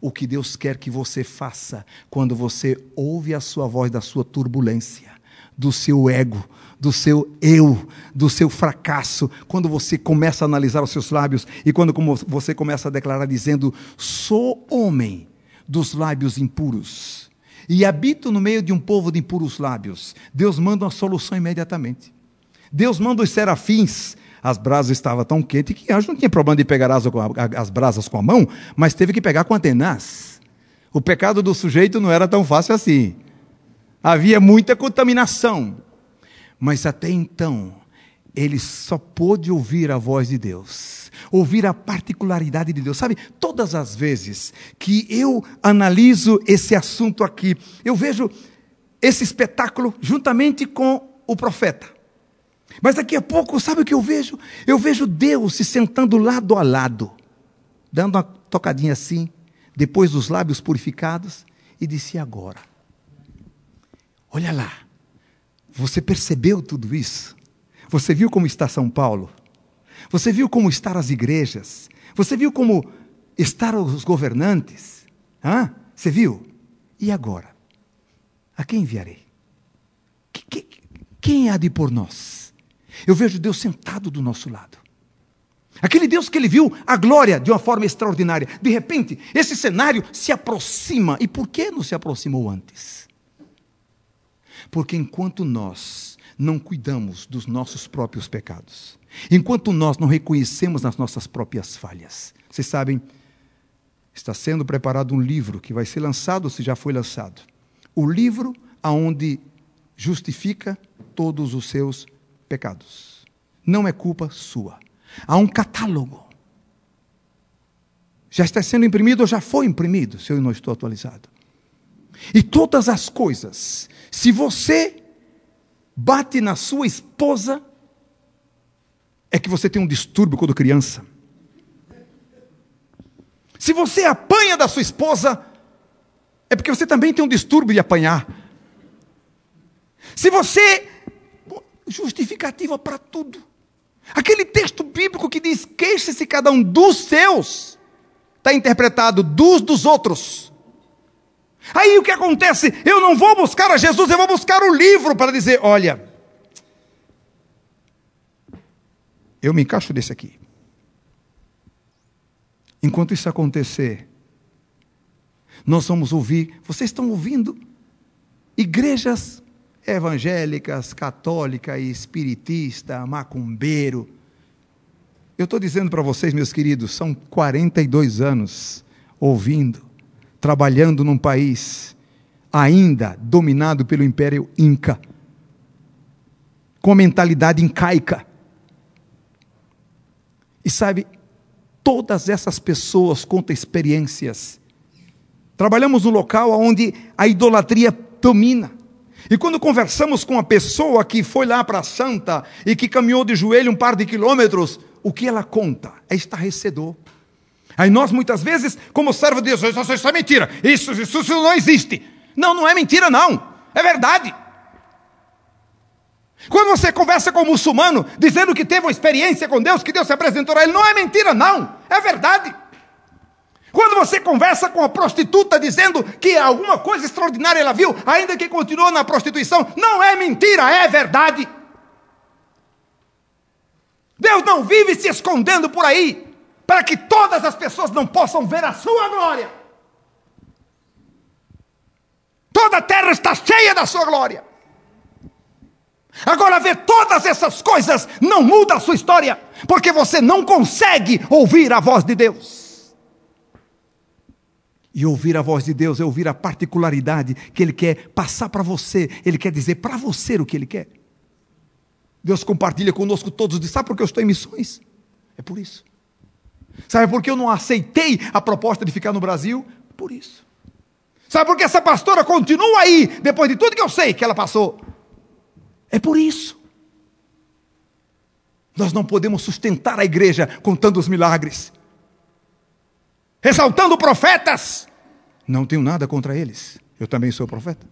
o que Deus quer que você faça quando você ouve a sua voz da sua turbulência, do seu ego, do seu eu, do seu fracasso, quando você começa a analisar os seus lábios e quando você começa a declarar dizendo: Sou homem dos lábios impuros e habito no meio de um povo de impuros lábios. Deus manda uma solução imediatamente. Deus manda os serafins as brasas estavam tão quentes que anjo não tinha problema de pegar as, as brasas com a mão, mas teve que pegar com a tenaz. O pecado do sujeito não era tão fácil assim. Havia muita contaminação. Mas até então, ele só pôde ouvir a voz de Deus, ouvir a particularidade de Deus. Sabe, todas as vezes que eu analiso esse assunto aqui, eu vejo esse espetáculo juntamente com o profeta. Mas daqui a pouco, sabe o que eu vejo? Eu vejo Deus se sentando lado a lado, dando uma tocadinha assim, depois dos lábios purificados, e disse: agora, olha lá, você percebeu tudo isso? Você viu como está São Paulo? Você viu como estão as igrejas? Você viu como estão os governantes? Hã? Você viu? E agora? A quem enviarei? Quem há de por nós? Eu vejo Deus sentado do nosso lado. Aquele Deus que ele viu a glória de uma forma extraordinária. De repente, esse cenário se aproxima. E por que não se aproximou antes? Porque enquanto nós não cuidamos dos nossos próprios pecados, enquanto nós não reconhecemos as nossas próprias falhas, vocês sabem, está sendo preparado um livro que vai ser lançado, se já foi lançado. O livro aonde justifica todos os seus pecados. Não é culpa sua. Há um catálogo. Já está sendo imprimido ou já foi imprimido, se eu não estou atualizado. E todas as coisas, se você bate na sua esposa, é que você tem um distúrbio quando criança. Se você apanha da sua esposa, é porque você também tem um distúrbio de apanhar. Se você. Justificativa para tudo. Aquele texto bíblico que diz: queixe-se cada um dos seus, está interpretado dos dos outros. Aí o que acontece? Eu não vou buscar a Jesus, eu vou buscar o livro para dizer: olha, eu me encaixo desse aqui. Enquanto isso acontecer, nós vamos ouvir, vocês estão ouvindo igrejas evangélicas, católica e espiritista, macumbeiro. Eu estou dizendo para vocês, meus queridos, são 42 anos ouvindo, trabalhando num país ainda dominado pelo Império Inca, com mentalidade incaica. E sabe, todas essas pessoas contam experiências. Trabalhamos no local onde a idolatria domina. E quando conversamos com uma pessoa que foi lá para a Santa e que caminhou de joelho um par de quilômetros, o que ela conta é estarrecedor. Aí nós muitas vezes, como servo de Deus, isso, isso é mentira, isso, isso, isso não existe. Não, não é mentira não, é verdade. Quando você conversa com um muçulmano, dizendo que teve uma experiência com Deus, que Deus se apresentou a ele, não é mentira não, é verdade. Quando você conversa com a prostituta dizendo que alguma coisa extraordinária ela viu, ainda que continuou na prostituição, não é mentira, é verdade. Deus não vive se escondendo por aí, para que todas as pessoas não possam ver a sua glória. Toda a terra está cheia da sua glória. Agora, ver todas essas coisas não muda a sua história, porque você não consegue ouvir a voz de Deus. E ouvir a voz de Deus é ouvir a particularidade que Ele quer passar para você, Ele quer dizer para você o que Ele quer. Deus compartilha conosco todos. Sabe por que eu estou em missões? É por isso. Sabe por que eu não aceitei a proposta de ficar no Brasil? Por isso. Sabe por que essa pastora continua aí, depois de tudo que eu sei que ela passou? É por isso. Nós não podemos sustentar a igreja contando os milagres, exaltando profetas, não tenho nada contra eles. Eu também sou profeta.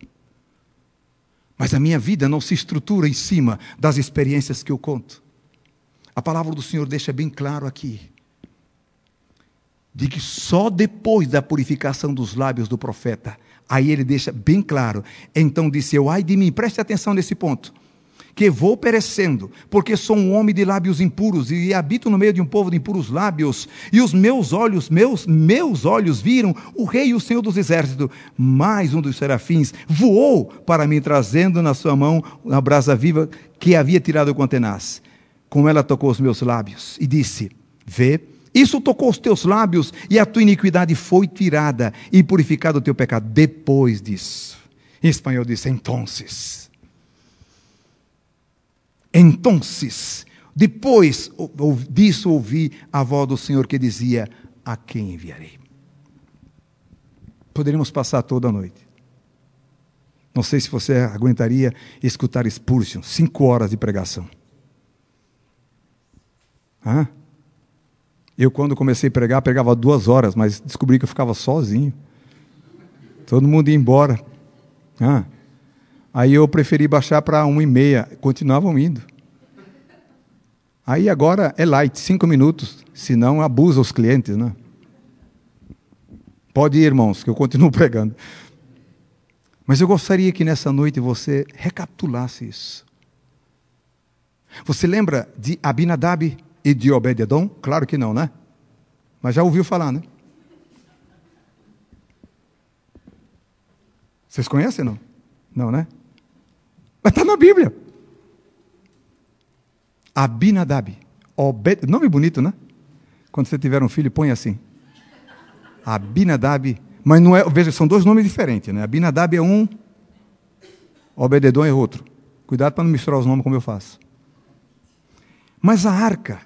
Mas a minha vida não se estrutura em cima das experiências que eu conto. A palavra do Senhor deixa bem claro aqui. De que só depois da purificação dos lábios do profeta, aí ele deixa bem claro. Então disse eu, ai de mim, preste atenção nesse ponto que vou perecendo, porque sou um homem de lábios impuros e habito no meio de um povo de impuros lábios, e os meus olhos, meus, meus olhos viram o rei e o senhor dos exércitos. Mais um dos serafins voou para mim, trazendo na sua mão a brasa viva que havia tirado com tenaz. Com ela tocou os meus lábios e disse: Vê, isso tocou os teus lábios e a tua iniquidade foi tirada e purificado o teu pecado. Depois disso, em espanhol disse: Então então, depois disso ouvi a voz do Senhor que dizia: A quem enviarei? Poderíamos passar toda a noite. Não sei se você aguentaria escutar Spurgeon, cinco horas de pregação. Hã? Eu, quando comecei a pregar, pregava duas horas, mas descobri que eu ficava sozinho. Todo mundo ia embora. Aí eu preferi baixar para uma e meia, continuavam indo. Aí agora é light, cinco minutos, senão abusa os clientes, né? Pode ir, irmãos, que eu continuo pregando. Mas eu gostaria que nessa noite você recapitulasse isso. Você lembra de Abinadab e de Obed-edom? Claro que não, né? Mas já ouviu falar, né? Vocês conhecem não? Não, né? Mas está na Bíblia. Abinadab. Obed... Nome bonito, né? Quando você tiver um filho, põe assim. Abinadab. Mas não é. Veja, são dois nomes diferentes, né? Abinadab é um, Obededon é outro. Cuidado para não misturar os nomes como eu faço. Mas a arca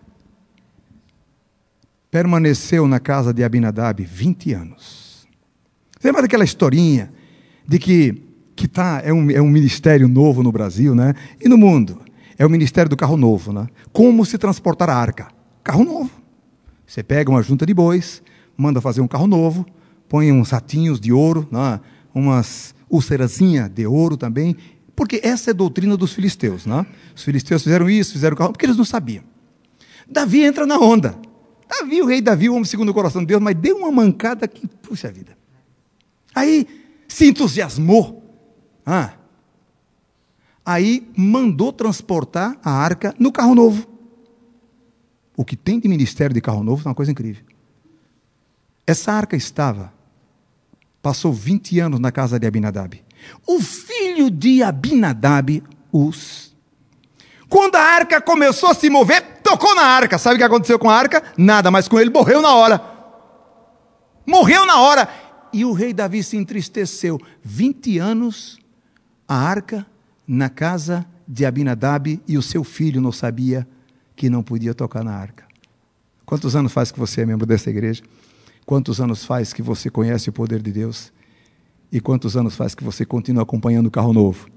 permaneceu na casa de Abinadab 20 anos. Você lembra daquela historinha de que, que tá, é, um, é um ministério novo no Brasil né? e no mundo? É o ministério do carro novo. Né? Como se transportar a arca? Carro novo. Você pega uma junta de bois, manda fazer um carro novo, põe uns ratinhos de ouro, né? umas úlcerazinhas de ouro também, porque essa é a doutrina dos filisteus. Né? Os filisteus fizeram isso, fizeram carro, porque eles não sabiam. Davi entra na onda. Davi, o rei Davi, o homem segundo o coração de Deus, mas deu uma mancada que, puxa vida. Aí se entusiasmou. Ah. Aí mandou transportar a arca no carro novo. O que tem de ministério de carro novo é uma coisa incrível. Essa arca estava, passou 20 anos na casa de Abinadab. O filho de Abinadab, Us, quando a arca começou a se mover, tocou na arca. Sabe o que aconteceu com a arca? Nada, mas com ele morreu na hora. Morreu na hora. E o rei Davi se entristeceu. 20 anos a arca na casa de Abinadab e o seu filho não sabia que não podia tocar na arca. Quantos anos faz que você é membro dessa igreja? Quantos anos faz que você conhece o poder de Deus? E quantos anos faz que você continua acompanhando o carro novo?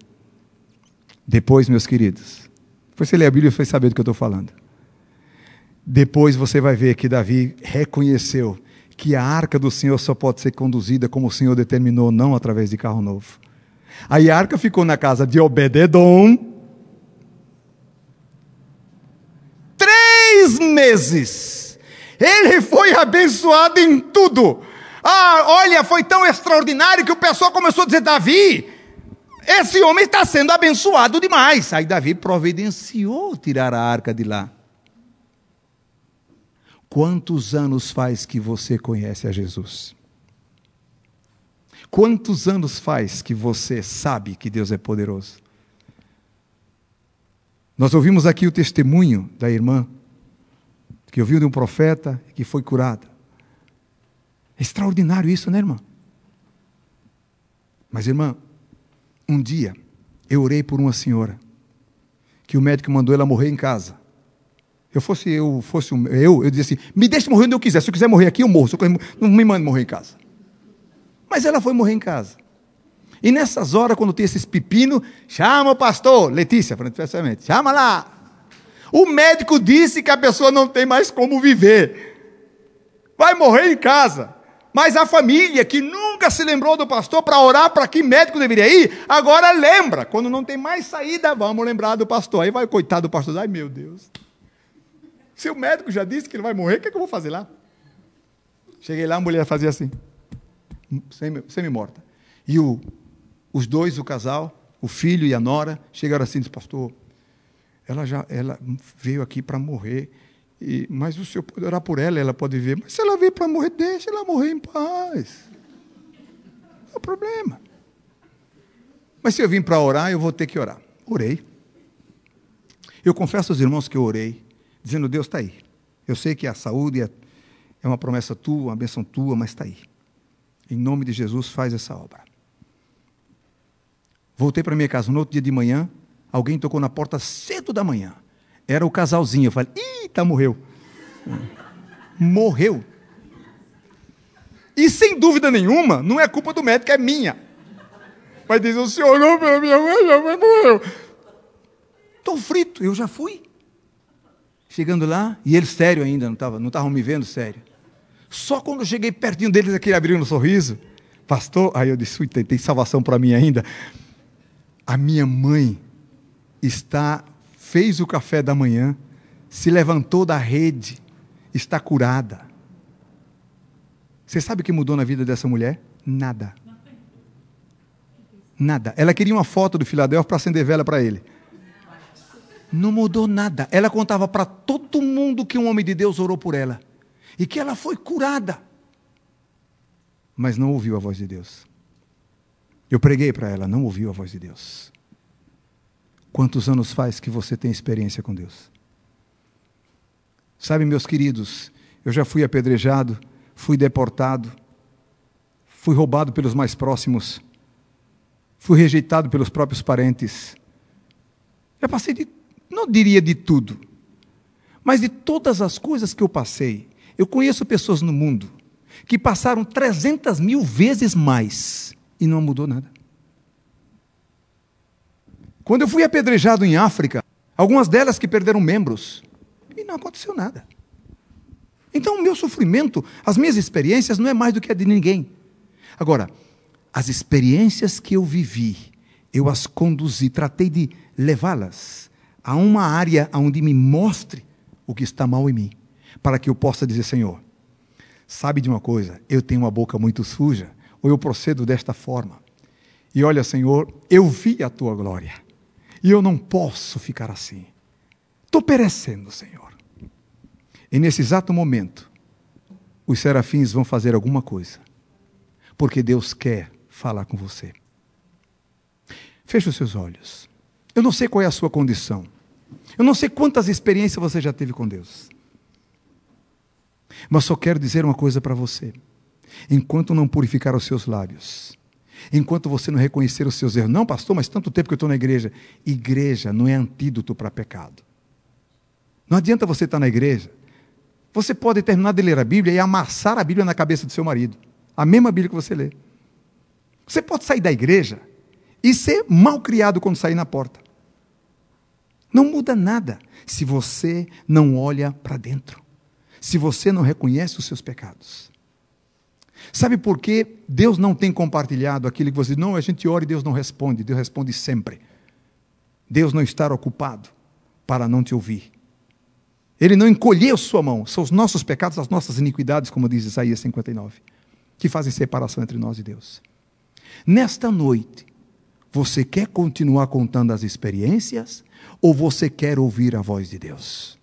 Depois, meus queridos, depois você lê a Bíblia e vai saber do que eu estou falando. Depois você vai ver que Davi reconheceu que a arca do Senhor só pode ser conduzida como o Senhor determinou, não através de carro novo. Aí a arca ficou na casa de Obededom. Três meses. Ele foi abençoado em tudo. Ah, olha, foi tão extraordinário que o pessoal começou a dizer: Davi, esse homem está sendo abençoado demais. Aí Davi providenciou tirar a arca de lá. Quantos anos faz que você conhece a Jesus? Quantos anos faz que você sabe que Deus é poderoso? Nós ouvimos aqui o testemunho da irmã, que ouviu de um profeta que foi curada. É extraordinário isso, né, irmã? Mas, irmã, um dia, eu orei por uma senhora, que o médico mandou ela morrer em casa. Eu fosse eu, fosse eu, eu dizia assim: me deixe morrer onde eu quiser. Se eu quiser morrer aqui, eu morro. Eu quiser, não me mande morrer em casa. Mas ela foi morrer em casa. E nessas horas, quando tem esses pepinos, chama o pastor, Letícia, especialmente, chama lá. O médico disse que a pessoa não tem mais como viver. Vai morrer em casa. Mas a família que nunca se lembrou do pastor para orar para que médico deveria ir, agora lembra. Quando não tem mais saída, vamos lembrar do pastor. Aí vai, coitado do pastor, ai meu Deus. Se o médico já disse que ele vai morrer, o que, é que eu vou fazer lá? Cheguei lá, a mulher fazia assim, semi-morta. E o, os dois, o casal, o filho e a nora, chegaram assim e disseram, pastor, ela já ela veio aqui para morrer e, mas o senhor pode orar por ela, ela pode ver. Mas se ela veio para morrer, deixa ela morrer em paz. Não é problema. Mas se eu vim para orar, eu vou ter que orar. Orei. Eu confesso aos irmãos que eu orei, dizendo: Deus está aí. Eu sei que a saúde é, é uma promessa tua, uma bênção tua, mas está aí. Em nome de Jesus, faz essa obra. Voltei para minha casa. No outro dia de manhã, alguém tocou na porta cedo da manhã. Era o casalzinho. Eu falei, eita, morreu. Morreu. E sem dúvida nenhuma, não é culpa do médico, é minha. Mas diz, o senhor não, minha mãe, minha mãe morreu. Estou frito, eu já fui. Chegando lá, e eles sério ainda, não estavam não tavam me vendo sério. Só quando eu cheguei pertinho deles, aquele abriu um sorriso. Pastor, aí eu disse, tem, tem salvação para mim ainda. A minha mãe está fez o café da manhã, se levantou da rede, está curada. Você sabe o que mudou na vida dessa mulher? Nada. Nada. Ela queria uma foto do Filadélfia para acender vela para ele. Não mudou nada. Ela contava para todo mundo que um homem de Deus orou por ela e que ela foi curada. Mas não ouviu a voz de Deus. Eu preguei para ela, não ouviu a voz de Deus. Quantos anos faz que você tem experiência com Deus? Sabe, meus queridos, eu já fui apedrejado, fui deportado, fui roubado pelos mais próximos, fui rejeitado pelos próprios parentes. Já passei de, não diria de tudo, mas de todas as coisas que eu passei. Eu conheço pessoas no mundo que passaram 300 mil vezes mais e não mudou nada. Quando eu fui apedrejado em África, algumas delas que perderam membros, e não aconteceu nada. Então, o meu sofrimento, as minhas experiências, não é mais do que a de ninguém. Agora, as experiências que eu vivi, eu as conduzi, tratei de levá-las a uma área onde me mostre o que está mal em mim, para que eu possa dizer: Senhor, sabe de uma coisa? Eu tenho uma boca muito suja, ou eu procedo desta forma. E olha, Senhor, eu vi a tua glória, e eu não posso ficar assim. Estou perecendo, Senhor. E nesse exato momento, os serafins vão fazer alguma coisa, porque Deus quer falar com você. Feche os seus olhos. Eu não sei qual é a sua condição. Eu não sei quantas experiências você já teve com Deus. Mas só quero dizer uma coisa para você. Enquanto não purificar os seus lábios, enquanto você não reconhecer os seus erros, não, pastor, mas tanto tempo que eu estou na igreja. Igreja não é antídoto para pecado. Não adianta você estar na igreja você pode terminar de ler a Bíblia e amassar a Bíblia na cabeça do seu marido. A mesma Bíblia que você lê. Você pode sair da igreja e ser mal criado quando sair na porta. Não muda nada se você não olha para dentro. Se você não reconhece os seus pecados. Sabe por que Deus não tem compartilhado aquilo que você. Não, a gente ora e Deus não responde. Deus responde sempre. Deus não está ocupado para não te ouvir. Ele não encolheu sua mão. São os nossos pecados, as nossas iniquidades, como diz Isaías 59, que fazem separação entre nós e Deus. Nesta noite, você quer continuar contando as experiências ou você quer ouvir a voz de Deus?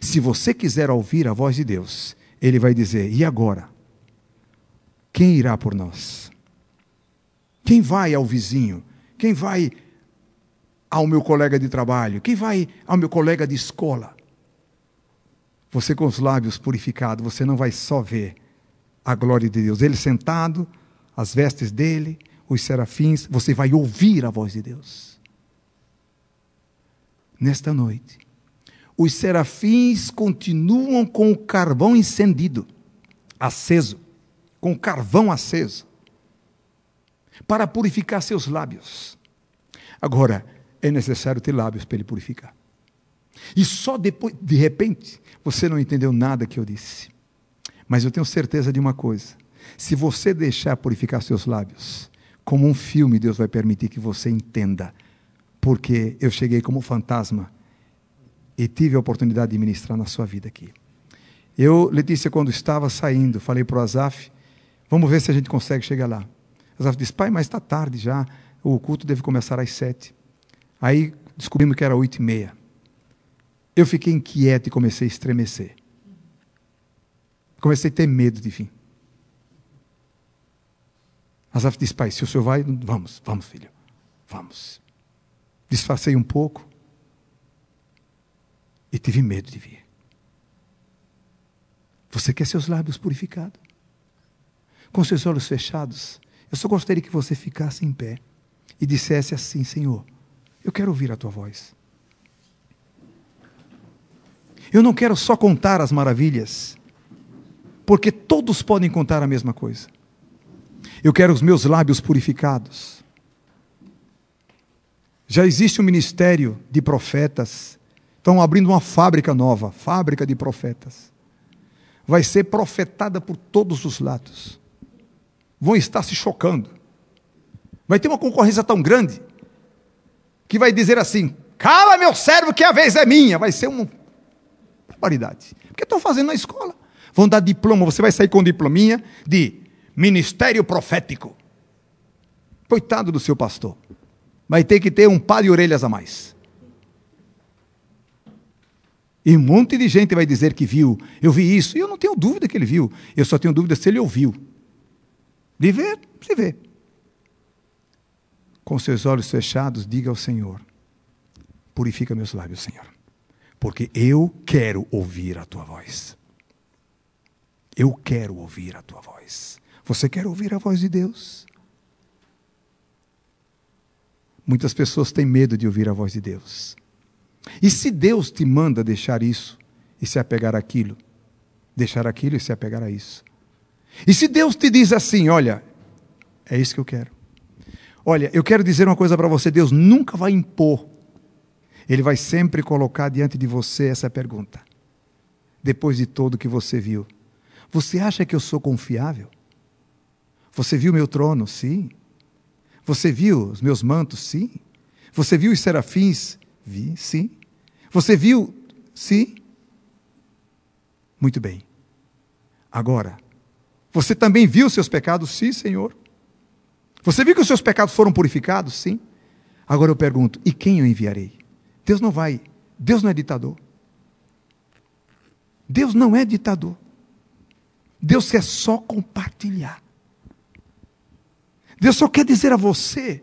Se você quiser ouvir a voz de Deus, ele vai dizer: e agora? Quem irá por nós? Quem vai ao vizinho? Quem vai ao meu colega de trabalho? Quem vai ao meu colega de escola? Você com os lábios purificados, você não vai só ver a glória de Deus. Ele sentado, as vestes dele, os serafins, você vai ouvir a voz de Deus. Nesta noite, os serafins continuam com o carvão encendido, aceso, com o carvão aceso, para purificar seus lábios. Agora, é necessário ter lábios para ele purificar. E só depois, de repente, você não entendeu nada que eu disse. Mas eu tenho certeza de uma coisa: se você deixar purificar seus lábios, como um filme, Deus vai permitir que você entenda. Porque eu cheguei como fantasma e tive a oportunidade de ministrar na sua vida aqui. Eu, Letícia, quando estava saindo, falei para o Azaf: vamos ver se a gente consegue chegar lá. Azaf disse: pai, mas está tarde já, o culto deve começar às sete. Aí descobrimos que era oito e meia. Eu fiquei inquieto e comecei a estremecer. Comecei a ter medo de vir. Asaf disse, pai, se o senhor vai, vamos, vamos, filho, vamos. Disfarcei um pouco e tive medo de vir. Você quer seus lábios purificados? Com seus olhos fechados? Eu só gostaria que você ficasse em pé e dissesse assim: Senhor, eu quero ouvir a tua voz. Eu não quero só contar as maravilhas, porque todos podem contar a mesma coisa. Eu quero os meus lábios purificados. Já existe um ministério de profetas. Estão abrindo uma fábrica nova fábrica de profetas. Vai ser profetada por todos os lados. Vão estar se chocando. Vai ter uma concorrência tão grande que vai dizer assim: cala meu servo que a vez é minha. Vai ser um barbaridade. Porque estão fazendo na escola. Vão dar diploma, você vai sair com diplominha de ministério profético. Coitado do seu pastor. Vai ter que ter um par de orelhas a mais. E um monte de gente vai dizer que viu. Eu vi isso. E eu não tenho dúvida que ele viu. Eu só tenho dúvida se ele ouviu. De ver, se vê. Com seus olhos fechados, diga ao Senhor: Purifica meus lábios, Senhor. Porque eu quero ouvir a tua voz. Eu quero ouvir a tua voz. Você quer ouvir a voz de Deus? Muitas pessoas têm medo de ouvir a voz de Deus. E se Deus te manda deixar isso e se apegar àquilo, deixar aquilo e se apegar a isso. E se Deus te diz assim, olha, é isso que eu quero. Olha, eu quero dizer uma coisa para você: Deus nunca vai impor, Ele vai sempre colocar diante de você essa pergunta. Depois de tudo que você viu, você acha que eu sou confiável? Você viu meu trono? Sim. Você viu os meus mantos? Sim. Você viu os serafins? Vi, sim. Você viu? Sim. Muito bem. Agora, você também viu seus pecados? Sim, Senhor. Você viu que os seus pecados foram purificados? Sim. Agora eu pergunto: e quem eu enviarei? Deus não vai. Deus não é ditador. Deus não é ditador. Deus quer só compartilhar. Deus só quer dizer a você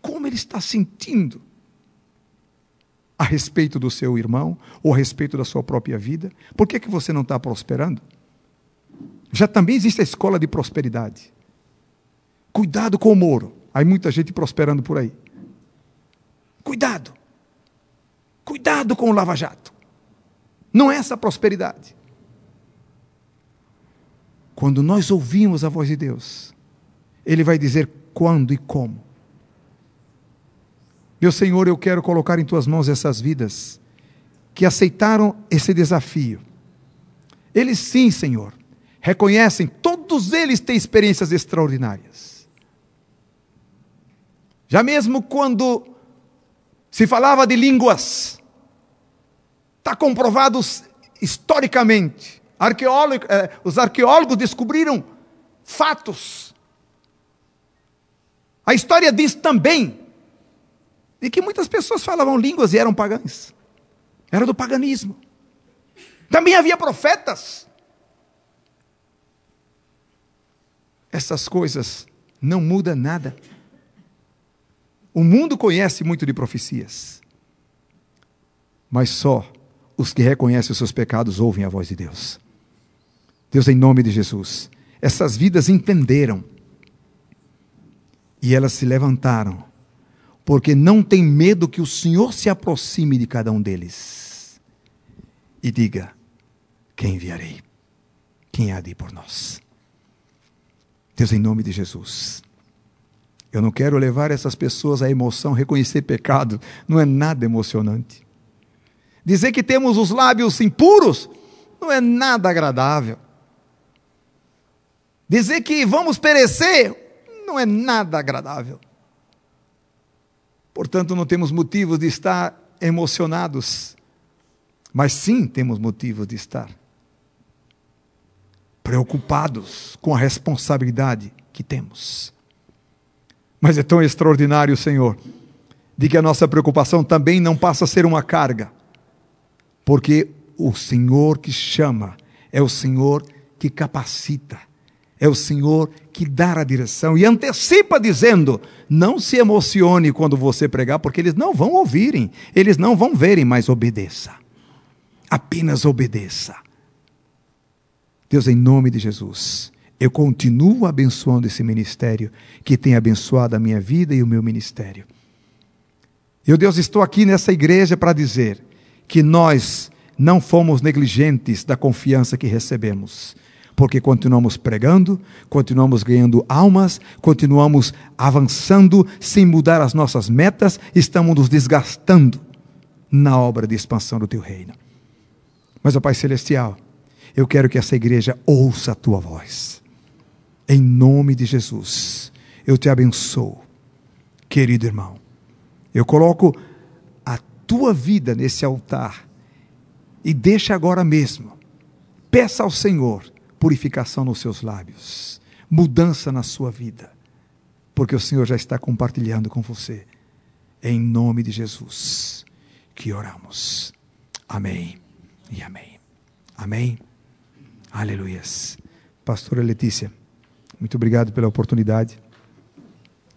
como ele está sentindo a respeito do seu irmão ou a respeito da sua própria vida? Por que, que você não está prosperando? Já também existe a escola de prosperidade. Cuidado com o Moro. Há muita gente prosperando por aí. Cuidado. Cuidado com o Lava Jato. Não é essa prosperidade. Quando nós ouvimos a voz de Deus, Ele vai dizer quando e como. Meu Senhor, eu quero colocar em tuas mãos essas vidas que aceitaram esse desafio. Eles sim, Senhor, reconhecem, todos eles têm experiências extraordinárias. Já mesmo quando se falava de línguas, está comprovado historicamente. Arqueólogo, eh, os arqueólogos descobriram fatos. A história diz também de que muitas pessoas falavam línguas e eram pagãs. Era do paganismo. Também havia profetas. Essas coisas não mudam nada. O mundo conhece muito de profecias, mas só os que reconhecem os seus pecados ouvem a voz de Deus. Deus, em nome de Jesus, essas vidas entenderam e elas se levantaram porque não tem medo que o Senhor se aproxime de cada um deles e diga: Quem enviarei? Quem há de ir por nós? Deus, em nome de Jesus. Eu não quero levar essas pessoas à emoção, reconhecer pecado, não é nada emocionante. Dizer que temos os lábios impuros não é nada agradável. Dizer que vamos perecer não é nada agradável. Portanto, não temos motivos de estar emocionados, mas sim temos motivos de estar preocupados com a responsabilidade que temos. Mas é tão extraordinário, Senhor, de que a nossa preocupação também não passa a ser uma carga, porque o Senhor que chama é o Senhor que capacita é o Senhor que dá a direção e antecipa dizendo: não se emocione quando você pregar, porque eles não vão ouvirem, eles não vão verem, mas obedeça. Apenas obedeça. Deus, em nome de Jesus, eu continuo abençoando esse ministério que tem abençoado a minha vida e o meu ministério. Eu, Deus, estou aqui nessa igreja para dizer que nós não fomos negligentes da confiança que recebemos porque continuamos pregando, continuamos ganhando almas, continuamos avançando sem mudar as nossas metas, estamos nos desgastando na obra de expansão do teu reino. Mas, ó Pai Celestial, eu quero que essa igreja ouça a tua voz. Em nome de Jesus, eu te abençoo, querido irmão. Eu coloco a tua vida nesse altar e deixa agora mesmo. Peça ao Senhor purificação nos seus lábios, mudança na sua vida, porque o Senhor já está compartilhando com você. Em nome de Jesus que oramos. Amém. e amém. Amém. Aleluias. Pastora Letícia, muito obrigado pela oportunidade.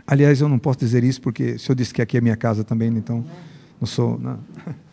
Aliás, eu não posso dizer isso porque se eu disse que aqui é minha casa também, então não sou. Não.